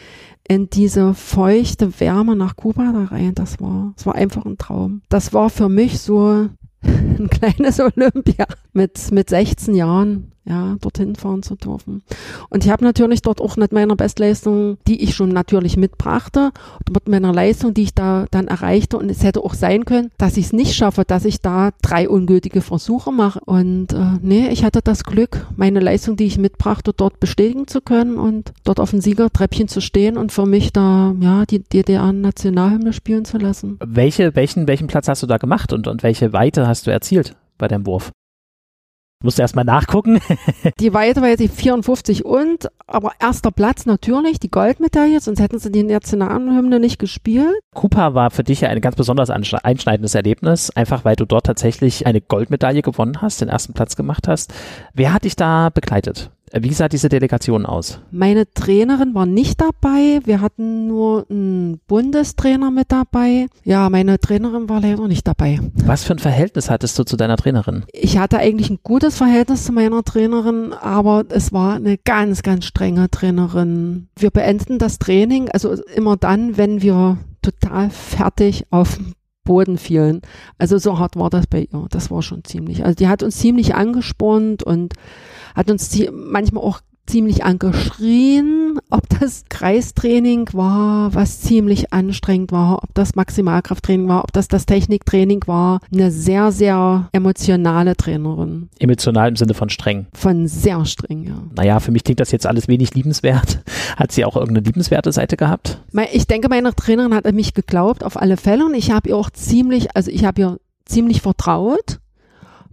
in diese feuchte Wärme nach Kuba da rein. Das war, das war einfach ein Traum. Das war für mich so ein kleines Olympia mit, mit 16 Jahren ja, dorthin fahren zu dürfen. Und ich habe natürlich dort auch mit meiner Bestleistung, die ich schon natürlich mitbrachte, mit meiner Leistung, die ich da dann erreichte. Und es hätte auch sein können, dass ich es nicht schaffe, dass ich da drei ungültige Versuche mache. Und äh, nee, ich hatte das Glück, meine Leistung, die ich mitbrachte, dort bestätigen zu können und dort auf dem Siegertreppchen zu stehen und für mich da ja die DDR-Nationalhymne spielen zu lassen. Welche, welchen, welchen Platz hast du da gemacht und, und welche Weite hast du erzielt bei deinem Wurf? Musst du erstmal nachgucken. die Weite war jetzt die 54 und, aber erster Platz natürlich, die Goldmedaille, sonst hätten sie die Nationalhymne nicht gespielt. Cooper war für dich ja ein ganz besonders einschneidendes Erlebnis, einfach weil du dort tatsächlich eine Goldmedaille gewonnen hast, den ersten Platz gemacht hast. Wer hat dich da begleitet? Wie sah diese Delegation aus? Meine Trainerin war nicht dabei. Wir hatten nur einen Bundestrainer mit dabei. Ja, meine Trainerin war leider nicht dabei. Was für ein Verhältnis hattest du zu deiner Trainerin? Ich hatte eigentlich ein gutes Verhältnis zu meiner Trainerin, aber es war eine ganz, ganz strenge Trainerin. Wir beendeten das Training, also immer dann, wenn wir total fertig auf Boden fielen. Also so hart war das bei ihr. Das war schon ziemlich. Also die hat uns ziemlich angespornt und hat uns manchmal auch ziemlich angeschrien, ob das Kreistraining war, was ziemlich anstrengend war, ob das Maximalkrafttraining war, ob das das Techniktraining war. Eine sehr, sehr emotionale Trainerin. Emotional im Sinne von streng? Von sehr streng, ja. Naja, für mich klingt das jetzt alles wenig liebenswert. Hat sie auch irgendeine liebenswerte Seite gehabt? Ich denke, meine Trainerin hat an mich geglaubt, auf alle Fälle. Und ich habe ihr auch ziemlich, also ich habe ihr ziemlich vertraut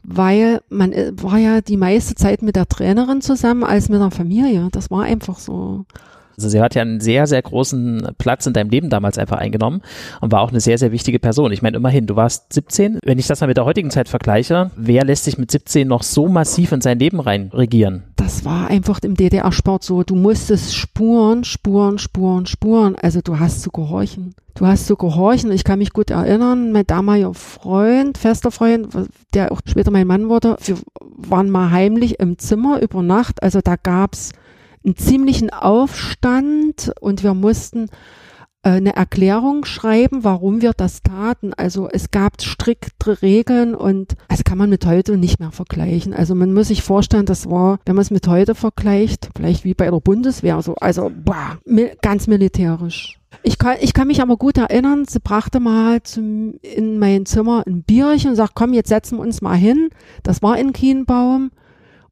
weil man äh, war ja die meiste Zeit mit der Trainerin zusammen als mit der Familie. Das war einfach so. Also sie hat ja einen sehr, sehr großen Platz in deinem Leben damals einfach eingenommen und war auch eine sehr, sehr wichtige Person. Ich meine, immerhin, du warst 17. Wenn ich das mal mit der heutigen Zeit vergleiche, wer lässt sich mit 17 noch so massiv in sein Leben rein regieren? Das war einfach im DDR-Sport so. Du musstest spuren, spuren, spuren, spuren. Also du hast zu gehorchen. Du hast zu gehorchen. Ich kann mich gut erinnern, mein damaliger Freund, fester Freund, der auch später mein Mann wurde, wir waren mal heimlich im Zimmer über Nacht. Also da gab's einen ziemlichen Aufstand und wir mussten äh, eine Erklärung schreiben, warum wir das taten. Also es gab strikte Regeln und also kann man mit heute nicht mehr vergleichen. Also man muss sich vorstellen, das war, wenn man es mit heute vergleicht, vielleicht wie bei der Bundeswehr, so, also boah, ganz militärisch. Ich kann, ich kann mich aber gut erinnern, sie brachte mal zum, in mein Zimmer ein Bierchen und sagt, komm, jetzt setzen wir uns mal hin. Das war in Kienbaum.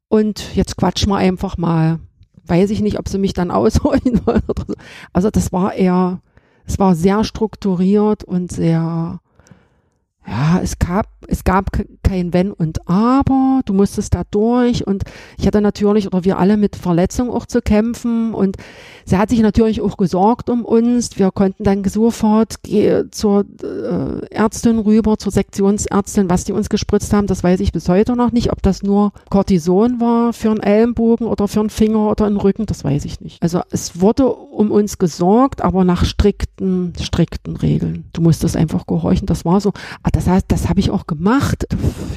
Und jetzt quatschen wir einfach mal weiß ich nicht, ob sie mich dann ausholen wollen oder so. Also das war eher, es war sehr strukturiert und sehr, ja, es gab, es gab kein Wenn und Aber, du musstest da durch und ich hatte natürlich, oder wir alle mit Verletzungen auch zu kämpfen und sie hat sich natürlich auch gesorgt um uns. Wir konnten dann sofort zur äh, Ärztin rüber, zur Sektionsärztin, was die uns gespritzt haben, das weiß ich bis heute noch nicht, ob das nur Cortison war für einen Ellenbogen oder für einen Finger oder einen Rücken, das weiß ich nicht. Also es wurde um uns gesorgt, aber nach strikten, strikten Regeln. Du musstest einfach gehorchen, das war so. Das heißt, das habe ich auch gemacht.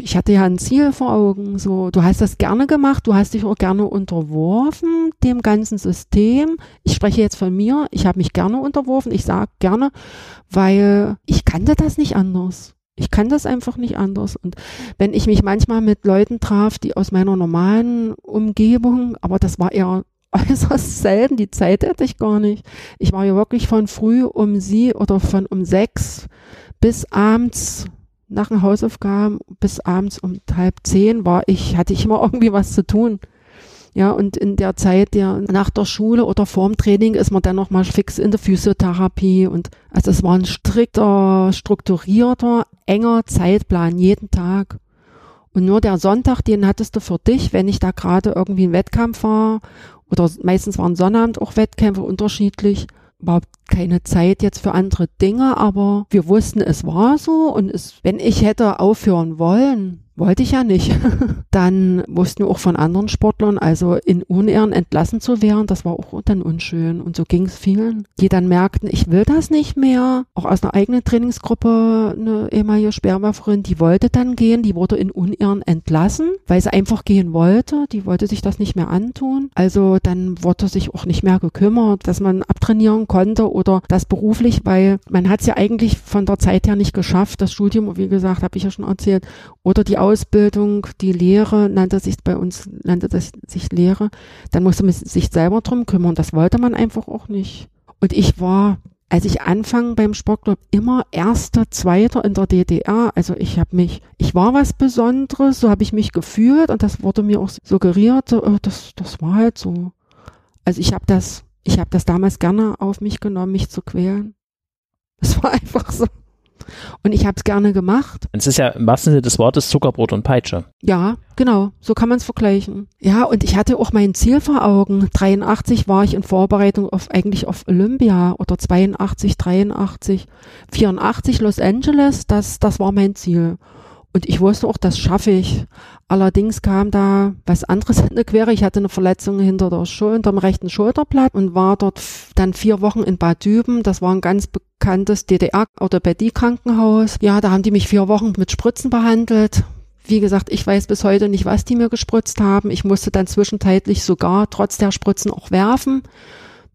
Ich hatte ja ein Ziel vor Augen. So, du hast das gerne gemacht, du hast dich auch gerne unterworfen dem ganzen System. Ich spreche jetzt von mir. Ich habe mich gerne unterworfen. Ich sage gerne, weil ich kannte das nicht anders. Ich kann das einfach nicht anders. Und wenn ich mich manchmal mit Leuten traf, die aus meiner normalen Umgebung, aber das war eher äußerst selten, die Zeit hätte ich gar nicht. Ich war ja wirklich von früh um sie oder von um sechs bis abends nach den Hausaufgaben bis abends um halb zehn war ich, hatte ich immer irgendwie was zu tun. Ja, und in der Zeit der, nach der Schule oder vorm Training ist man dann nochmal fix in der Physiotherapie und also es war ein strikter, strukturierter, enger Zeitplan jeden Tag. Und nur der Sonntag, den hattest du für dich, wenn ich da gerade irgendwie ein Wettkampf war oder meistens waren Sonnabend auch Wettkämpfe unterschiedlich überhaupt keine Zeit jetzt für andere Dinge, aber wir wussten, es war so und es, wenn ich hätte aufhören wollen, wollte ich ja nicht. dann wussten wir auch von anderen Sportlern, also in Unehren entlassen zu werden, das war auch dann unschön. Und so ging es vielen, die dann merkten, ich will das nicht mehr. Auch aus einer eigenen Trainingsgruppe, eine ehemalige Sperrwerferin, die wollte dann gehen, die wurde in Unehren entlassen, weil sie einfach gehen wollte. Die wollte sich das nicht mehr antun. Also dann wurde sich auch nicht mehr gekümmert, dass man abtrainieren konnte oder das beruflich, weil man hat es ja eigentlich von der Zeit her nicht geschafft. Das Studium, wie gesagt, habe ich ja schon erzählt, oder die Ausbildung, die Lehre, nannte sich bei uns, nannte das sich Lehre, dann musste man sich selber drum kümmern. Das wollte man einfach auch nicht. Und ich war, als ich anfang beim Sportclub, immer Erster, Zweiter in der DDR. Also ich habe mich, ich war was Besonderes, so habe ich mich gefühlt und das wurde mir auch suggeriert, oh, das, das war halt so. Also ich habe das, ich habe das damals gerne auf mich genommen, mich zu quälen. Es war einfach so. Und ich habe es gerne gemacht. Es ist ja im wahrsten Sinne des Wortes Zuckerbrot und Peitsche. Ja, genau. So kann man es vergleichen. Ja, und ich hatte auch mein Ziel vor Augen. 83 war ich in Vorbereitung auf eigentlich auf Olympia oder 82, 83, 84 Los Angeles. Das, das war mein Ziel. Und ich wusste auch, das schaffe ich. Allerdings kam da was anderes in der Quere. Ich hatte eine Verletzung hinter der Schulter, hinterm rechten Schulterblatt und war dort dann vier Wochen in Bad Düben. Das war ein ganz bekanntes DDR-Orthopädie-Krankenhaus. Ja, da haben die mich vier Wochen mit Spritzen behandelt. Wie gesagt, ich weiß bis heute nicht, was die mir gespritzt haben. Ich musste dann zwischenzeitlich sogar trotz der Spritzen auch werfen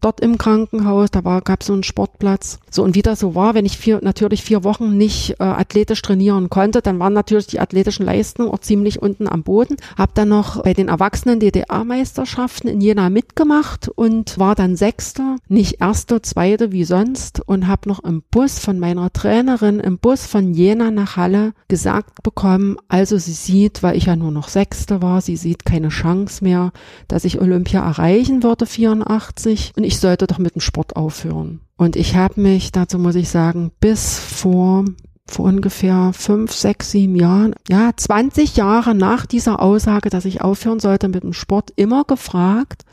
dort im Krankenhaus. Da gab es so einen Sportplatz. So und wie das so war, wenn ich vier, natürlich vier Wochen nicht äh, athletisch trainieren konnte, dann waren natürlich die athletischen Leistungen auch ziemlich unten am Boden. Hab dann noch bei den Erwachsenen DDR-Meisterschaften in Jena mitgemacht und war dann Sechster, nicht Erster, Zweiter wie sonst und habe noch im Bus von meiner Trainerin im Bus von Jena nach Halle gesagt bekommen, also sie sieht, weil ich ja nur noch Sechste war, sie sieht keine Chance mehr, dass ich Olympia erreichen würde, 84. Und ich sollte doch mit dem Sport aufhören. Und ich habe mich, dazu muss ich sagen, bis vor vor ungefähr fünf, sechs, sieben Jahren, ja, 20 Jahre nach dieser Aussage, dass ich aufhören sollte mit dem Sport, immer gefragt,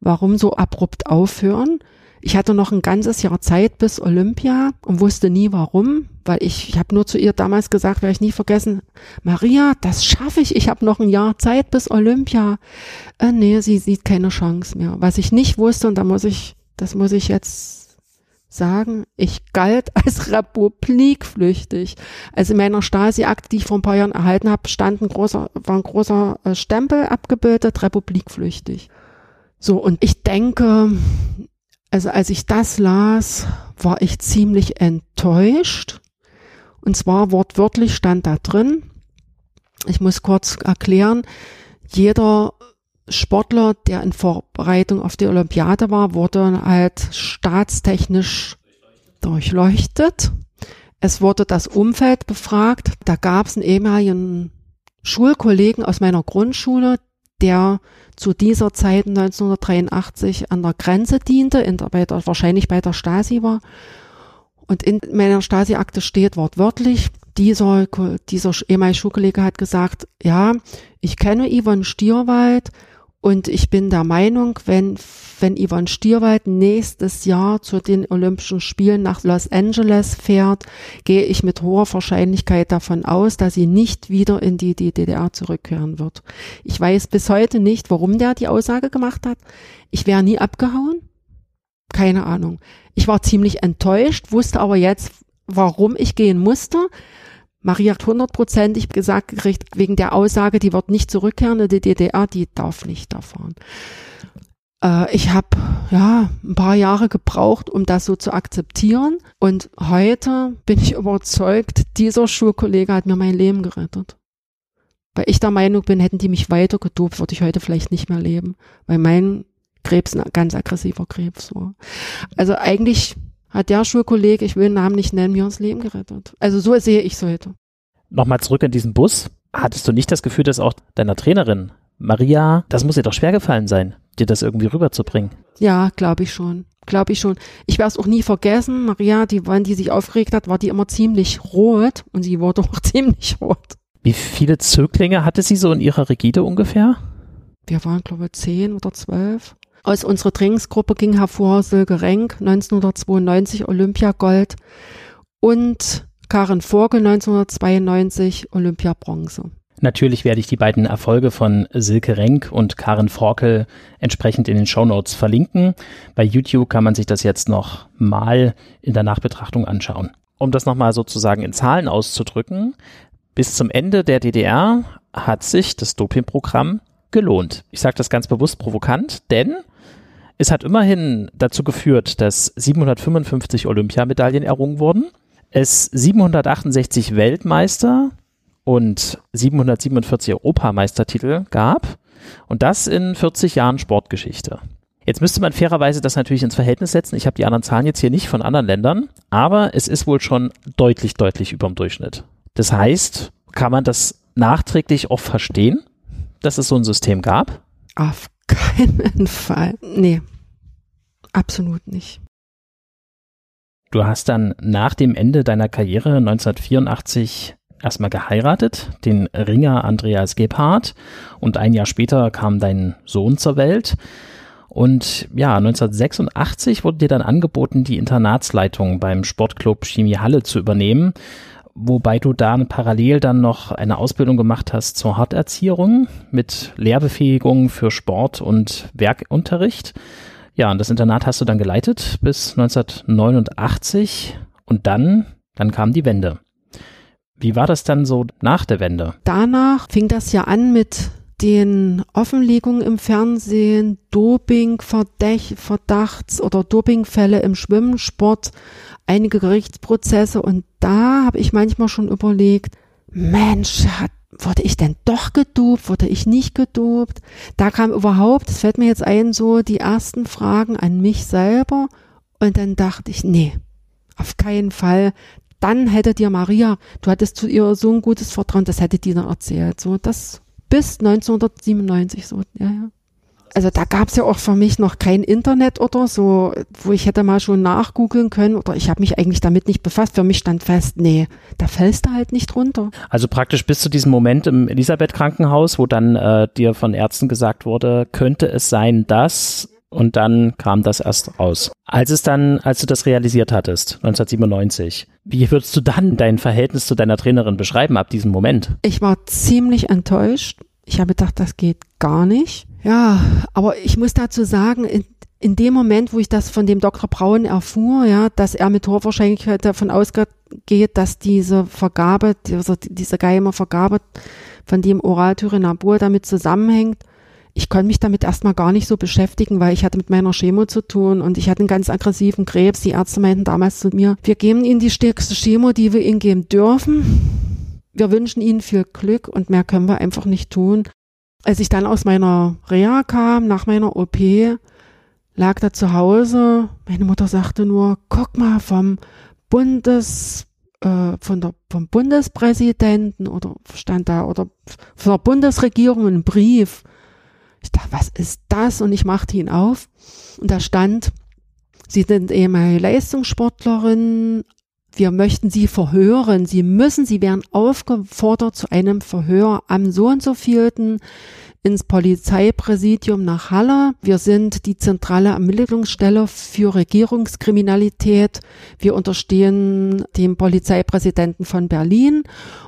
warum so abrupt aufhören. Ich hatte noch ein ganzes Jahr Zeit bis Olympia und wusste nie warum, weil ich, ich habe nur zu ihr damals gesagt, werde ich nie vergessen, Maria, das schaffe ich, ich habe noch ein Jahr Zeit bis Olympia. Äh, nee, sie sieht keine Chance mehr. Was ich nicht wusste, und da muss ich, das muss ich jetzt sagen, ich galt als republikflüchtig. Also in meiner Stasi-Akte, die ich vor ein paar Jahren erhalten habe, stand ein großer, war ein großer äh, Stempel abgebildet, republikflüchtig. So, und ich denke, also als ich das las, war ich ziemlich enttäuscht. Und zwar wortwörtlich stand da drin, ich muss kurz erklären, jeder Sportler, der in Vorbereitung auf die Olympiade war, wurde halt staatstechnisch durchleuchtet. Es wurde das Umfeld befragt. Da gab es einen ehemaligen Schulkollegen aus meiner Grundschule, der zu dieser Zeit 1983 an der Grenze diente, in der, bei der, wahrscheinlich bei der Stasi war. Und in meiner Stasi-Akte steht wortwörtlich, dieser, dieser ehemalige Schulkollege hat gesagt, ja, ich kenne Yvonne Stierwald, und ich bin der Meinung, wenn, wenn Yvonne Stierwald nächstes Jahr zu den Olympischen Spielen nach Los Angeles fährt, gehe ich mit hoher Wahrscheinlichkeit davon aus, dass sie nicht wieder in die, die DDR zurückkehren wird. Ich weiß bis heute nicht, warum der die Aussage gemacht hat. Ich wäre nie abgehauen. Keine Ahnung. Ich war ziemlich enttäuscht, wusste aber jetzt, warum ich gehen musste. Maria hat hundertprozentig gesagt gekriegt, wegen der Aussage, die wird nicht zurückkehren in die DDR, die darf nicht davon. Äh, ich habe ja ein paar Jahre gebraucht, um das so zu akzeptieren. Und heute bin ich überzeugt, dieser Schulkollege hat mir mein Leben gerettet. Weil ich der Meinung bin, hätten die mich weiter gedopt, würde ich heute vielleicht nicht mehr leben. Weil mein Krebs ein ganz aggressiver Krebs war. Also eigentlich hat der Schulkollege, ich will den Namen nicht nennen, mir das Leben gerettet. Also so sehe ich es heute. Nochmal zurück in diesen Bus. Hattest du nicht das Gefühl, dass auch deiner Trainerin Maria, das muss ihr doch schwer gefallen sein, dir das irgendwie rüberzubringen? Ja, glaube ich schon. Glaube ich schon. Ich werde es auch nie vergessen. Maria, die, wann die sich aufgeregt hat, war die immer ziemlich rot und sie wurde auch ziemlich rot. Wie viele Zöglinge hatte sie so in ihrer Rigide ungefähr? Wir waren, glaube ich, zehn oder zwölf. Aus unserer Trainingsgruppe ging hervor Silke Renk, 1992 Olympiagold und Karin Vogel, 1992 Olympiabronze. Natürlich werde ich die beiden Erfolge von Silke Renk und Karin Forkel entsprechend in den Shownotes verlinken. Bei YouTube kann man sich das jetzt noch mal in der Nachbetrachtung anschauen. Um das nochmal sozusagen in Zahlen auszudrücken, bis zum Ende der DDR hat sich das Dopingprogramm gelohnt. Ich sage das ganz bewusst provokant, denn es hat immerhin dazu geführt, dass 755 Olympiamedaillen errungen wurden, es 768 Weltmeister und 747 Europameistertitel gab und das in 40 Jahren Sportgeschichte. Jetzt müsste man fairerweise das natürlich ins Verhältnis setzen. Ich habe die anderen Zahlen jetzt hier nicht von anderen Ländern, aber es ist wohl schon deutlich, deutlich über dem Durchschnitt. Das heißt, kann man das nachträglich auch verstehen, dass es so ein System gab? Auf keinen Fall. Nee, absolut nicht. Du hast dann nach dem Ende deiner Karriere 1984 erstmal geheiratet, den Ringer Andreas Gebhardt, und ein Jahr später kam dein Sohn zur Welt. Und ja, 1986 wurde dir dann angeboten, die Internatsleitung beim Sportclub Chemie Halle zu übernehmen, wobei du da parallel dann noch eine Ausbildung gemacht hast zur Harterziehung mit Lehrbefähigung für Sport und Werkunterricht. Ja, und das Internat hast du dann geleitet bis 1989 und dann, dann kam die Wende. Wie war das dann so nach der Wende? Danach fing das ja an mit den Offenlegungen im Fernsehen, Doping-Verdachts- oder Dopingfälle im Schwimmsport, einige Gerichtsprozesse und da habe ich manchmal schon überlegt, Mensch, hat, wurde ich denn doch gedopt, wurde ich nicht gedopt? Da kam überhaupt, es fällt mir jetzt ein, so die ersten Fragen an mich selber und dann dachte ich, nee, auf keinen Fall, dann hätte dir Maria, du hattest zu ihr so ein gutes Vertrauen, das hätte dann erzählt. So, das bis 1997 so, ja, ja. Also da gab es ja auch für mich noch kein Internet oder so, wo ich hätte mal schon nachgoogeln können oder ich habe mich eigentlich damit nicht befasst. Für mich stand fest, nee, da fällst du halt nicht runter. Also praktisch bis zu diesem Moment im Elisabeth-Krankenhaus, wo dann äh, dir von Ärzten gesagt wurde, könnte es sein, dass und dann kam das erst raus. Als es dann, als du das realisiert hattest, 1997, wie würdest du dann dein Verhältnis zu deiner Trainerin beschreiben ab diesem Moment? Ich war ziemlich enttäuscht. Ich habe gedacht, das geht gar nicht. Ja, aber ich muss dazu sagen, in, in dem Moment, wo ich das von dem Dr. Braun erfuhr, ja, dass er mit hoher Wahrscheinlichkeit davon ausgeht, dass diese Vergabe, diese, diese geheime Vergabe von dem Oraltyrenabur damit zusammenhängt, ich konnte mich damit erstmal gar nicht so beschäftigen, weil ich hatte mit meiner Chemo zu tun und ich hatte einen ganz aggressiven Krebs. Die Ärzte meinten damals zu mir, wir geben Ihnen die stärkste Chemo, die wir Ihnen geben dürfen. Wir wünschen Ihnen viel Glück und mehr können wir einfach nicht tun. Als ich dann aus meiner Reha kam, nach meiner OP, lag da zu Hause. Meine Mutter sagte nur, guck mal vom Bundes, äh, von der, vom Bundespräsidenten oder stand da, oder von der Bundesregierung ein Brief ich dachte, was ist das? Und ich machte ihn auf und da stand, Sie sind ehemalige Leistungssportlerin, wir möchten Sie verhören. Sie müssen, Sie werden aufgefordert zu einem Verhör am so und so vielten ins Polizeipräsidium nach Halle. Wir sind die zentrale Ermittlungsstelle für Regierungskriminalität. Wir unterstehen dem Polizeipräsidenten von Berlin.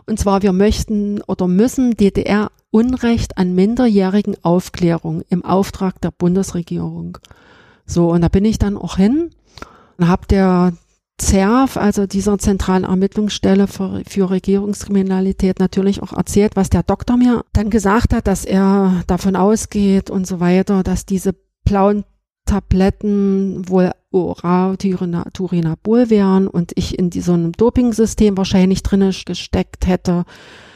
Und zwar, wir möchten oder müssen DDR Unrecht an minderjährigen Aufklärung im Auftrag der Bundesregierung. So, und da bin ich dann auch hin und habe der ZERF, also dieser zentralen Ermittlungsstelle für, für Regierungskriminalität, natürlich auch erzählt, was der Doktor mir dann gesagt hat, dass er davon ausgeht und so weiter, dass diese blauen Tabletten wohl Oral-Turinabol wären und ich in so einem Dopingsystem wahrscheinlich drinne gesteckt hätte.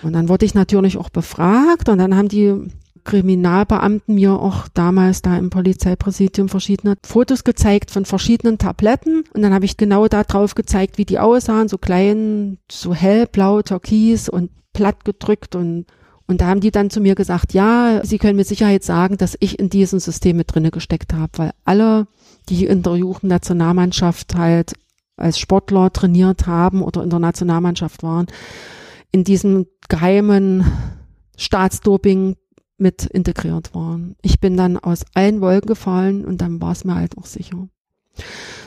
Und dann wurde ich natürlich auch befragt und dann haben die Kriminalbeamten mir auch damals da im Polizeipräsidium verschiedene Fotos gezeigt von verschiedenen Tabletten und dann habe ich genau da drauf gezeigt, wie die aussahen, so klein, so hellblau, türkis und platt gedrückt und und da haben die dann zu mir gesagt, ja, sie können mit Sicherheit sagen, dass ich in diesem System mit drinne gesteckt habe, weil alle, die in der Jugendnationalmannschaft halt als Sportler trainiert haben oder in der Nationalmannschaft waren, in diesem geheimen Staatsdoping mit integriert waren. Ich bin dann aus allen Wolken gefallen und dann war es mir halt auch sicher.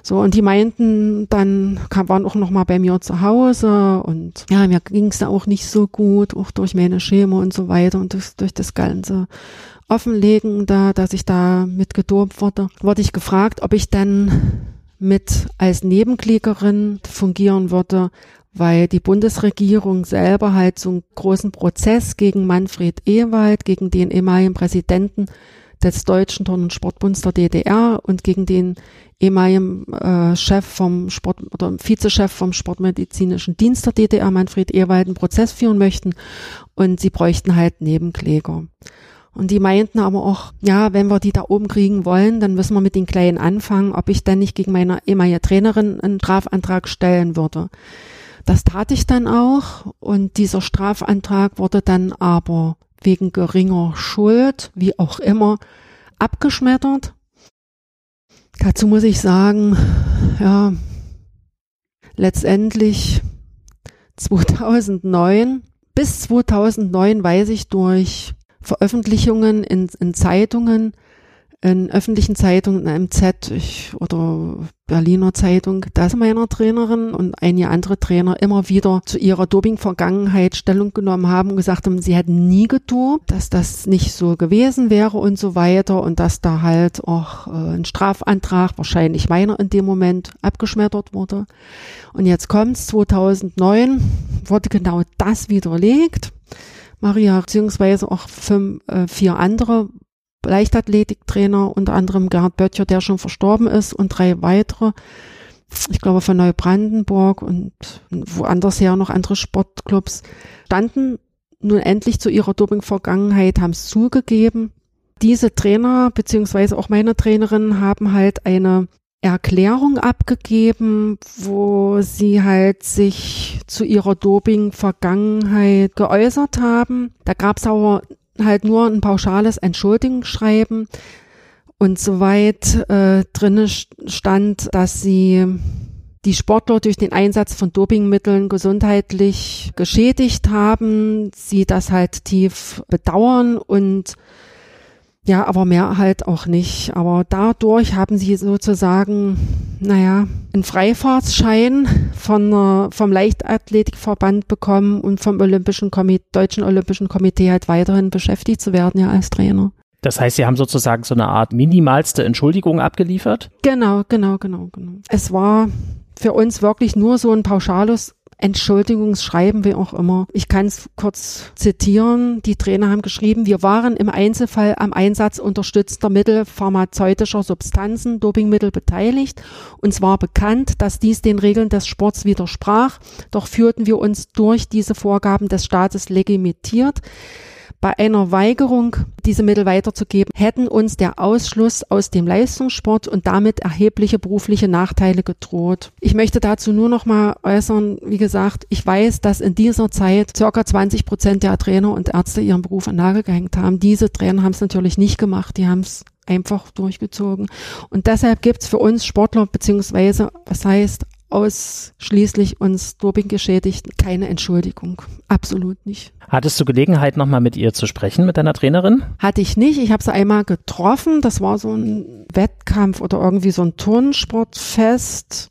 So, und die meinten, dann kam, waren auch noch mal bei mir zu Hause und ja, mir ging es da auch nicht so gut, auch durch meine Schema und so weiter und durch, durch das ganze Offenlegen da, dass ich da mit gedopt wurde, wurde ich gefragt, ob ich dann mit als Nebenklägerin fungieren würde, weil die Bundesregierung selber halt so einen großen Prozess gegen Manfred Ewald, gegen den ehemaligen Präsidenten des Deutschen Turn- und Sportbunds der DDR und gegen den ehemaligen äh, Chef vom Sport oder Vizechef vom Sportmedizinischen Dienst der DDR, Manfred Ewald, einen Prozess führen möchten und sie bräuchten halt Nebenkläger. Und die meinten aber auch, ja, wenn wir die da oben kriegen wollen, dann müssen wir mit den Kleinen anfangen, ob ich dann nicht gegen meine ehemalige Trainerin einen Strafantrag stellen würde. Das tat ich dann auch und dieser Strafantrag wurde dann aber wegen geringer Schuld, wie auch immer, abgeschmettert. Dazu muss ich sagen, ja, letztendlich 2009, bis 2009 weiß ich durch Veröffentlichungen in, in Zeitungen, in öffentlichen Zeitungen, in MZ ich, oder Berliner Zeitung, dass meiner Trainerin und einige andere Trainer immer wieder zu ihrer Doping-Vergangenheit Stellung genommen haben und gesagt haben, sie hätten nie gedopt, dass das nicht so gewesen wäre und so weiter und dass da halt auch äh, ein Strafantrag, wahrscheinlich meiner in dem Moment, abgeschmettert wurde. Und jetzt kommt's, 2009 wurde genau das widerlegt. Maria beziehungsweise auch fünf, äh, vier andere Leichtathletiktrainer, unter anderem Gerhard Böttcher, der schon verstorben ist, und drei weitere, ich glaube von Neubrandenburg und woanders her noch andere Sportclubs, standen nun endlich zu ihrer Doping-Vergangenheit, haben es zugegeben. Diese Trainer, beziehungsweise auch meine Trainerin, haben halt eine Erklärung abgegeben, wo sie halt sich zu ihrer Doping-Vergangenheit geäußert haben. Da gab es aber halt nur ein pauschales Entschuldigungsschreiben. Und soweit äh, drinne stand, dass sie die Sportler durch den Einsatz von Dopingmitteln gesundheitlich geschädigt haben, sie das halt tief bedauern und ja, aber mehr halt auch nicht. Aber dadurch haben sie sozusagen, naja, einen Freifahrtsschein von, vom Leichtathletikverband bekommen und vom Olympischen Komitee, Deutschen Olympischen Komitee halt weiterhin beschäftigt zu werden, ja, als Trainer. Das heißt, Sie haben sozusagen so eine Art minimalste Entschuldigung abgeliefert? Genau, genau, genau, genau. Es war für uns wirklich nur so ein pauschales Entschuldigungsschreiben, wie auch immer. Ich kann es kurz zitieren. Die Trainer haben geschrieben, wir waren im Einzelfall am Einsatz unterstützter Mittel pharmazeutischer Substanzen, Dopingmittel beteiligt. Uns war bekannt, dass dies den Regeln des Sports widersprach, doch führten wir uns durch diese Vorgaben des Staates legitimiert. Bei einer Weigerung, diese Mittel weiterzugeben, hätten uns der Ausschluss aus dem Leistungssport und damit erhebliche berufliche Nachteile gedroht. Ich möchte dazu nur noch mal äußern, wie gesagt, ich weiß, dass in dieser Zeit circa 20 Prozent der Trainer und Ärzte ihren Beruf an Nagel gehängt haben. Diese Trainer haben es natürlich nicht gemacht, die haben es einfach durchgezogen. Und deshalb gibt es für uns Sportler, beziehungsweise, was heißt ausschließlich uns Dopinggeschädigten keine Entschuldigung. Absolut nicht. Hattest du Gelegenheit, nochmal mit ihr zu sprechen, mit deiner Trainerin? Hatte ich nicht. Ich habe sie einmal getroffen. Das war so ein Wettkampf oder irgendwie so ein Turnsportfest.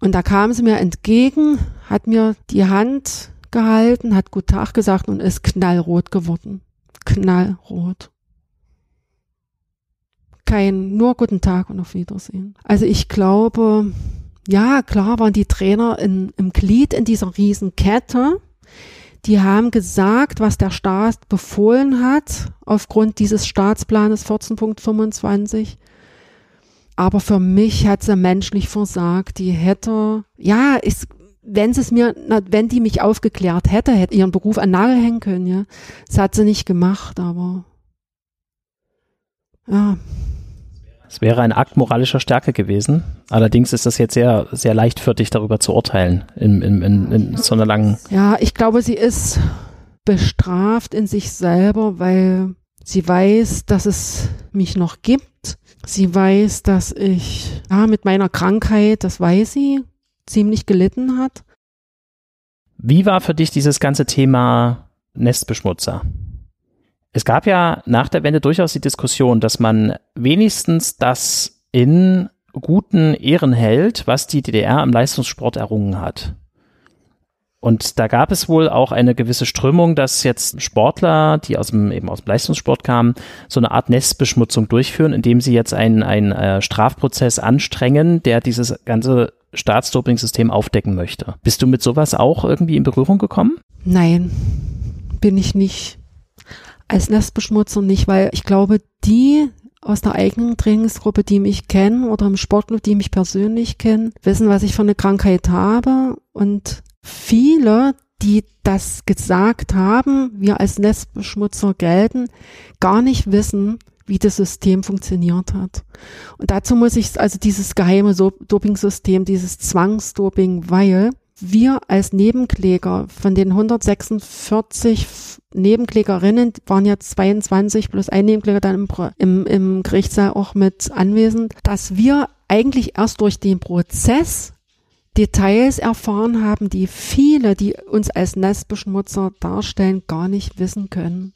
Und da kam sie mir entgegen, hat mir die Hand gehalten, hat Gut Tag gesagt und ist knallrot geworden. Knallrot. Kein, nur guten Tag und auf Wiedersehen. Also ich glaube, ja, klar waren die Trainer in, im Glied in dieser Riesenkette. Die haben gesagt, was der Staat befohlen hat, aufgrund dieses Staatsplanes 14.25. Aber für mich hat sie menschlich versagt. Die hätte, ja, ist, wenn sie es mir, wenn die mich aufgeklärt hätte, hätte ihren Beruf an Nagel hängen können, ja. Das hat sie nicht gemacht, aber, ja. Es wäre ein Akt moralischer Stärke gewesen. Allerdings ist das jetzt sehr, sehr leichtfertig darüber zu urteilen in, in, in, in so einer langen. Ja, ich glaube, sie ist bestraft in sich selber, weil sie weiß, dass es mich noch gibt. Sie weiß, dass ich ja, mit meiner Krankheit, das weiß sie, ziemlich gelitten hat. Wie war für dich dieses ganze Thema Nestbeschmutzer? Es gab ja nach der Wende durchaus die Diskussion, dass man wenigstens das in guten Ehren hält, was die DDR im Leistungssport errungen hat. Und da gab es wohl auch eine gewisse Strömung, dass jetzt Sportler, die aus dem, eben aus dem Leistungssport kamen, so eine Art Nestbeschmutzung durchführen, indem sie jetzt einen, einen äh, Strafprozess anstrengen, der dieses ganze Staatsdoping-System aufdecken möchte. Bist du mit sowas auch irgendwie in Berührung gekommen? Nein, bin ich nicht. Als Nestbeschmutzer nicht, weil ich glaube, die aus der eigenen Trainingsgruppe, die mich kennen oder im Sportclub, die mich persönlich kennen, wissen, was ich für eine Krankheit habe und viele, die das gesagt haben, wir als Nestbeschmutzer gelten, gar nicht wissen, wie das System funktioniert hat. Und dazu muss ich also dieses geheime Doping-System, dieses Zwangsdoping, weil wir als Nebenkläger von den 146 Nebenklägerinnen waren ja 22 plus ein Nebenkläger dann im, im, im Gerichtssaal auch mit anwesend, dass wir eigentlich erst durch den Prozess Details erfahren haben, die viele, die uns als Nestbeschmutzer darstellen, gar nicht wissen können.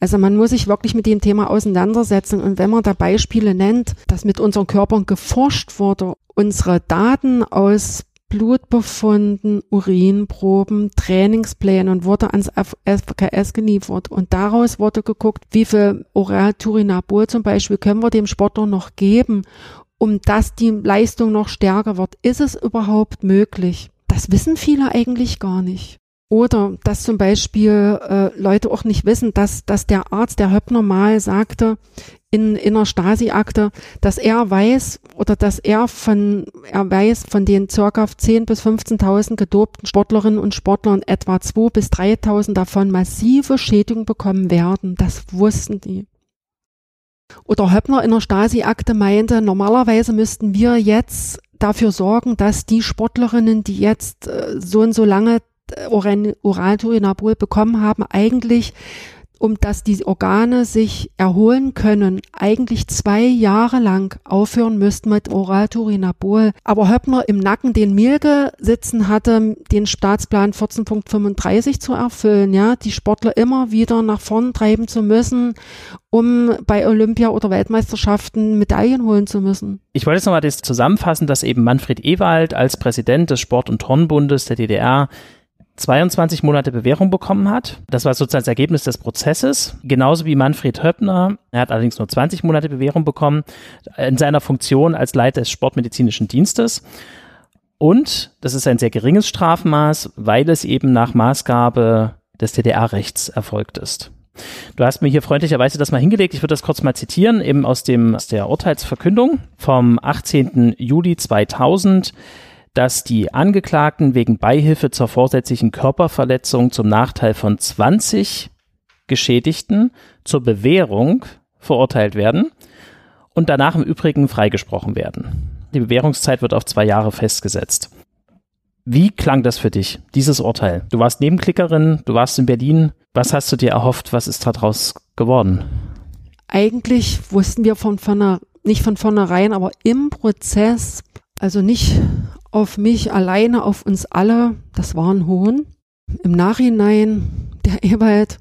Also man muss sich wirklich mit dem Thema auseinandersetzen und wenn man da Beispiele nennt, dass mit unseren Körpern geforscht wurde, unsere Daten aus Blutbefunden, Urinproben, Trainingsplänen und wurde ans FKS geliefert. Und daraus wurde geguckt, wie viel Oral-Turinabol zum Beispiel können wir dem Sportler noch geben, um dass die Leistung noch stärker wird. Ist es überhaupt möglich? Das wissen viele eigentlich gar nicht. Oder dass zum Beispiel äh, Leute auch nicht wissen, dass, dass der Arzt, der Höppner mal sagte in, in einer Stasi-Akte, dass er weiß oder dass er von, er weiß von den circa 10.000 bis 15.000 gedopten Sportlerinnen und Sportlern etwa 2.000 bis 3.000 davon massive Schädigungen bekommen werden. Das wussten die. Oder Höppner in der Stasi-Akte meinte, normalerweise müssten wir jetzt dafür sorgen, dass die Sportlerinnen, die jetzt äh, so und so lange äh, Oralturinabol bekommen haben, eigentlich um dass die Organe sich erholen können, eigentlich zwei Jahre lang aufhören müssten mit Oralturinabol. Aber Höppner im Nacken den Mielke sitzen hatte, den Staatsplan 14.35 zu erfüllen, ja, die Sportler immer wieder nach vorn treiben zu müssen, um bei Olympia oder Weltmeisterschaften Medaillen holen zu müssen. Ich wollte jetzt nochmal das zusammenfassen, dass eben Manfred Ewald als Präsident des Sport- und Turnbundes der DDR 22 Monate Bewährung bekommen hat. Das war sozusagen das Ergebnis des Prozesses. Genauso wie Manfred Höppner. Er hat allerdings nur 20 Monate Bewährung bekommen in seiner Funktion als Leiter des Sportmedizinischen Dienstes. Und das ist ein sehr geringes Strafmaß, weil es eben nach Maßgabe des DDR-Rechts erfolgt ist. Du hast mir hier freundlicherweise das mal hingelegt. Ich würde das kurz mal zitieren, eben aus, dem, aus der Urteilsverkündung vom 18. Juli 2000 dass die Angeklagten wegen Beihilfe zur vorsätzlichen Körperverletzung zum Nachteil von 20 Geschädigten zur Bewährung verurteilt werden und danach im Übrigen freigesprochen werden. Die Bewährungszeit wird auf zwei Jahre festgesetzt. Wie klang das für dich, dieses Urteil? Du warst Nebenklickerin, du warst in Berlin. Was hast du dir erhofft? Was ist daraus geworden? Eigentlich wussten wir von vorne, nicht von vornherein, aber im Prozess, also nicht auf mich alleine, auf uns alle, das war ein Hohn. Im Nachhinein, der Ewald,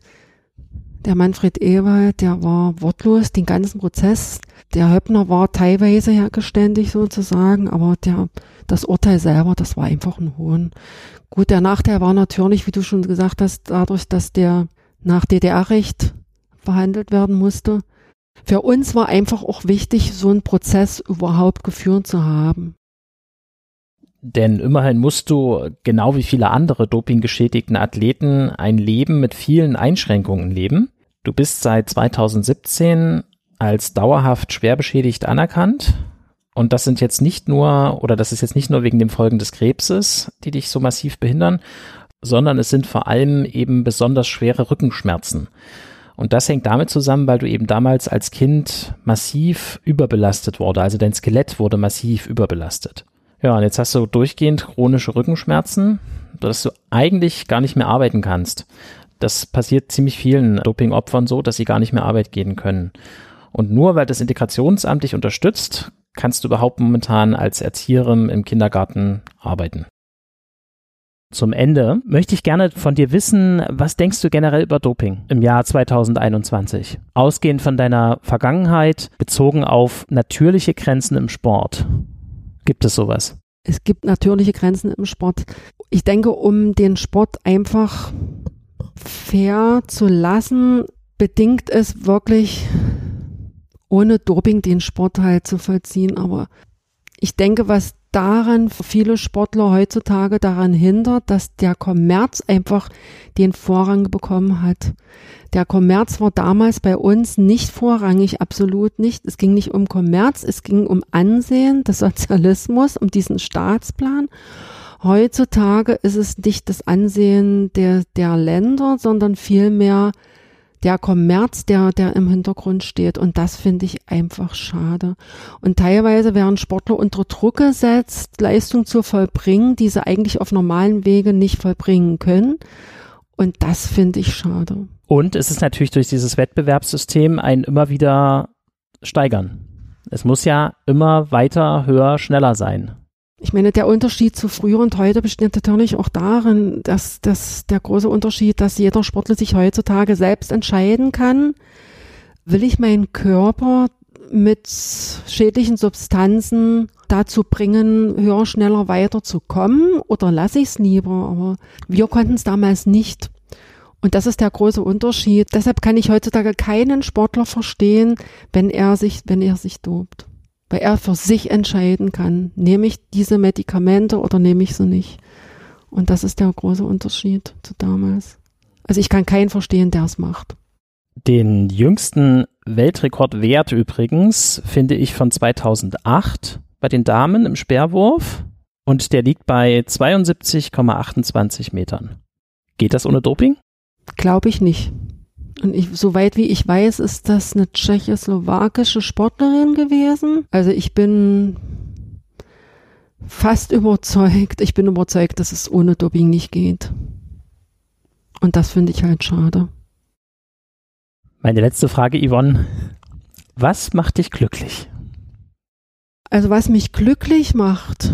der Manfred Ewald, der war wortlos den ganzen Prozess. Der Höppner war teilweise ja geständig sozusagen, aber der, das Urteil selber, das war einfach ein Hohn. Gut, der Nachteil war natürlich, wie du schon gesagt hast, dadurch, dass der nach DDR-Recht verhandelt werden musste. Für uns war einfach auch wichtig, so einen Prozess überhaupt geführt zu haben. Denn immerhin musst du, genau wie viele andere dopinggeschädigten Athleten, ein Leben mit vielen Einschränkungen leben. Du bist seit 2017 als dauerhaft schwer beschädigt anerkannt. Und das sind jetzt nicht nur, oder das ist jetzt nicht nur wegen den Folgen des Krebses, die dich so massiv behindern, sondern es sind vor allem eben besonders schwere Rückenschmerzen. Und das hängt damit zusammen, weil du eben damals als Kind massiv überbelastet wurde. Also dein Skelett wurde massiv überbelastet. Ja, und jetzt hast du durchgehend chronische Rückenschmerzen, dass du eigentlich gar nicht mehr arbeiten kannst. Das passiert ziemlich vielen Dopingopfern so, dass sie gar nicht mehr arbeiten gehen können. Und nur weil das Integrationsamt dich unterstützt, kannst du überhaupt momentan als Erzieherin im Kindergarten arbeiten. Zum Ende möchte ich gerne von dir wissen, was denkst du generell über Doping im Jahr 2021? Ausgehend von deiner Vergangenheit, bezogen auf natürliche Grenzen im Sport. Gibt es sowas? Es gibt natürliche Grenzen im Sport. Ich denke, um den Sport einfach fair zu lassen, bedingt es wirklich ohne Doping den Sport halt zu vollziehen. Aber ich denke, was daran viele Sportler heutzutage daran hindert, dass der Kommerz einfach den Vorrang bekommen hat. Der Kommerz war damals bei uns nicht vorrangig, absolut nicht. Es ging nicht um Kommerz, es ging um Ansehen des Sozialismus, um diesen Staatsplan. Heutzutage ist es nicht das Ansehen der, der Länder, sondern vielmehr der Kommerz, der, der im Hintergrund steht. Und das finde ich einfach schade. Und teilweise werden Sportler unter Druck gesetzt, Leistung zu vollbringen, die sie eigentlich auf normalen Wege nicht vollbringen können. Und das finde ich schade. Und es ist natürlich durch dieses Wettbewerbssystem ein immer wieder steigern. Es muss ja immer weiter, höher, schneller sein. Ich meine, der Unterschied zu früher und heute besteht natürlich auch darin, dass, dass der große Unterschied, dass jeder Sportler sich heutzutage selbst entscheiden kann, will ich meinen Körper mit schädlichen Substanzen dazu bringen, höher, schneller weiterzukommen oder lasse ich es lieber? Aber wir konnten es damals nicht. Und das ist der große Unterschied. Deshalb kann ich heutzutage keinen Sportler verstehen, wenn er sich, wenn er sich dopt weil er für sich entscheiden kann, nehme ich diese Medikamente oder nehme ich sie nicht. Und das ist der große Unterschied zu damals. Also ich kann keinen verstehen, der es macht. Den jüngsten Weltrekordwert übrigens finde ich von 2008 bei den Damen im Speerwurf und der liegt bei 72,28 Metern. Geht das ohne Doping? Glaube ich nicht. Und ich, soweit wie ich weiß, ist das eine tschechoslowakische Sportlerin gewesen. Also ich bin fast überzeugt, ich bin überzeugt, dass es ohne Doping nicht geht. Und das finde ich halt schade. Meine letzte Frage, Yvonne. Was macht dich glücklich? Also was mich glücklich macht,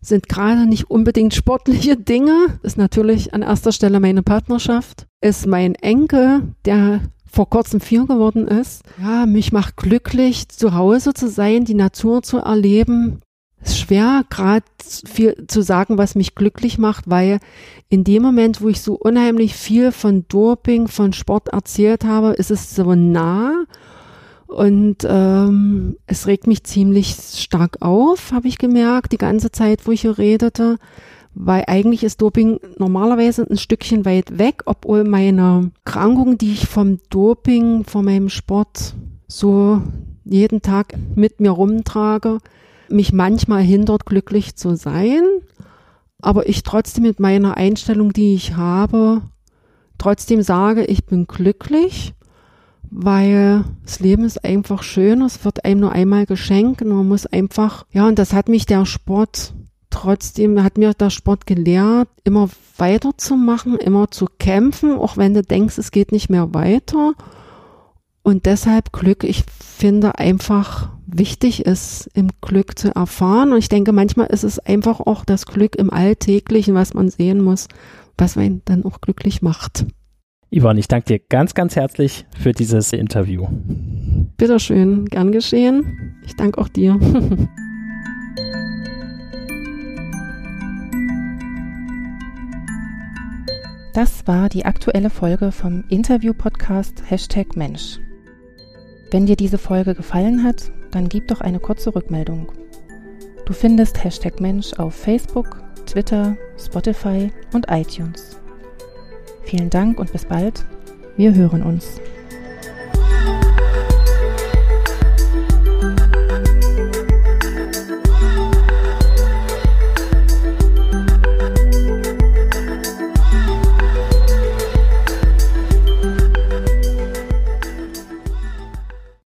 sind gerade nicht unbedingt sportliche Dinge. Ist natürlich an erster Stelle meine Partnerschaft. Ist mein Enkel, der vor kurzem vier geworden ist. Ja, mich macht glücklich, zu Hause zu sein, die Natur zu erleben. Ist schwer, gerade viel zu sagen, was mich glücklich macht, weil in dem Moment, wo ich so unheimlich viel von Doping, von Sport erzählt habe, ist es so nah und ähm, es regt mich ziemlich stark auf, habe ich gemerkt, die ganze Zeit, wo ich hier redete, weil eigentlich ist Doping normalerweise ein Stückchen weit weg, obwohl meine Krankung, die ich vom Doping, von meinem Sport so jeden Tag mit mir rumtrage, mich manchmal hindert, glücklich zu sein, aber ich trotzdem mit meiner Einstellung, die ich habe, trotzdem sage, ich bin glücklich weil das Leben ist einfach schön, es wird einem nur einmal geschenkt und man muss einfach, ja, und das hat mich der Sport trotzdem, hat mir der Sport gelehrt, immer weiterzumachen, immer zu kämpfen, auch wenn du denkst, es geht nicht mehr weiter. Und deshalb Glück, ich finde einfach wichtig ist, im Glück zu erfahren. Und ich denke, manchmal ist es einfach auch das Glück im Alltäglichen, was man sehen muss, was einen dann auch glücklich macht. Yvonne, ich danke dir ganz, ganz herzlich für dieses Interview. Bitteschön, gern geschehen. Ich danke auch dir. Das war die aktuelle Folge vom Interview-Podcast Hashtag Mensch. Wenn dir diese Folge gefallen hat, dann gib doch eine kurze Rückmeldung. Du findest Hashtag Mensch auf Facebook, Twitter, Spotify und iTunes. Vielen Dank und bis bald. Wir hören uns.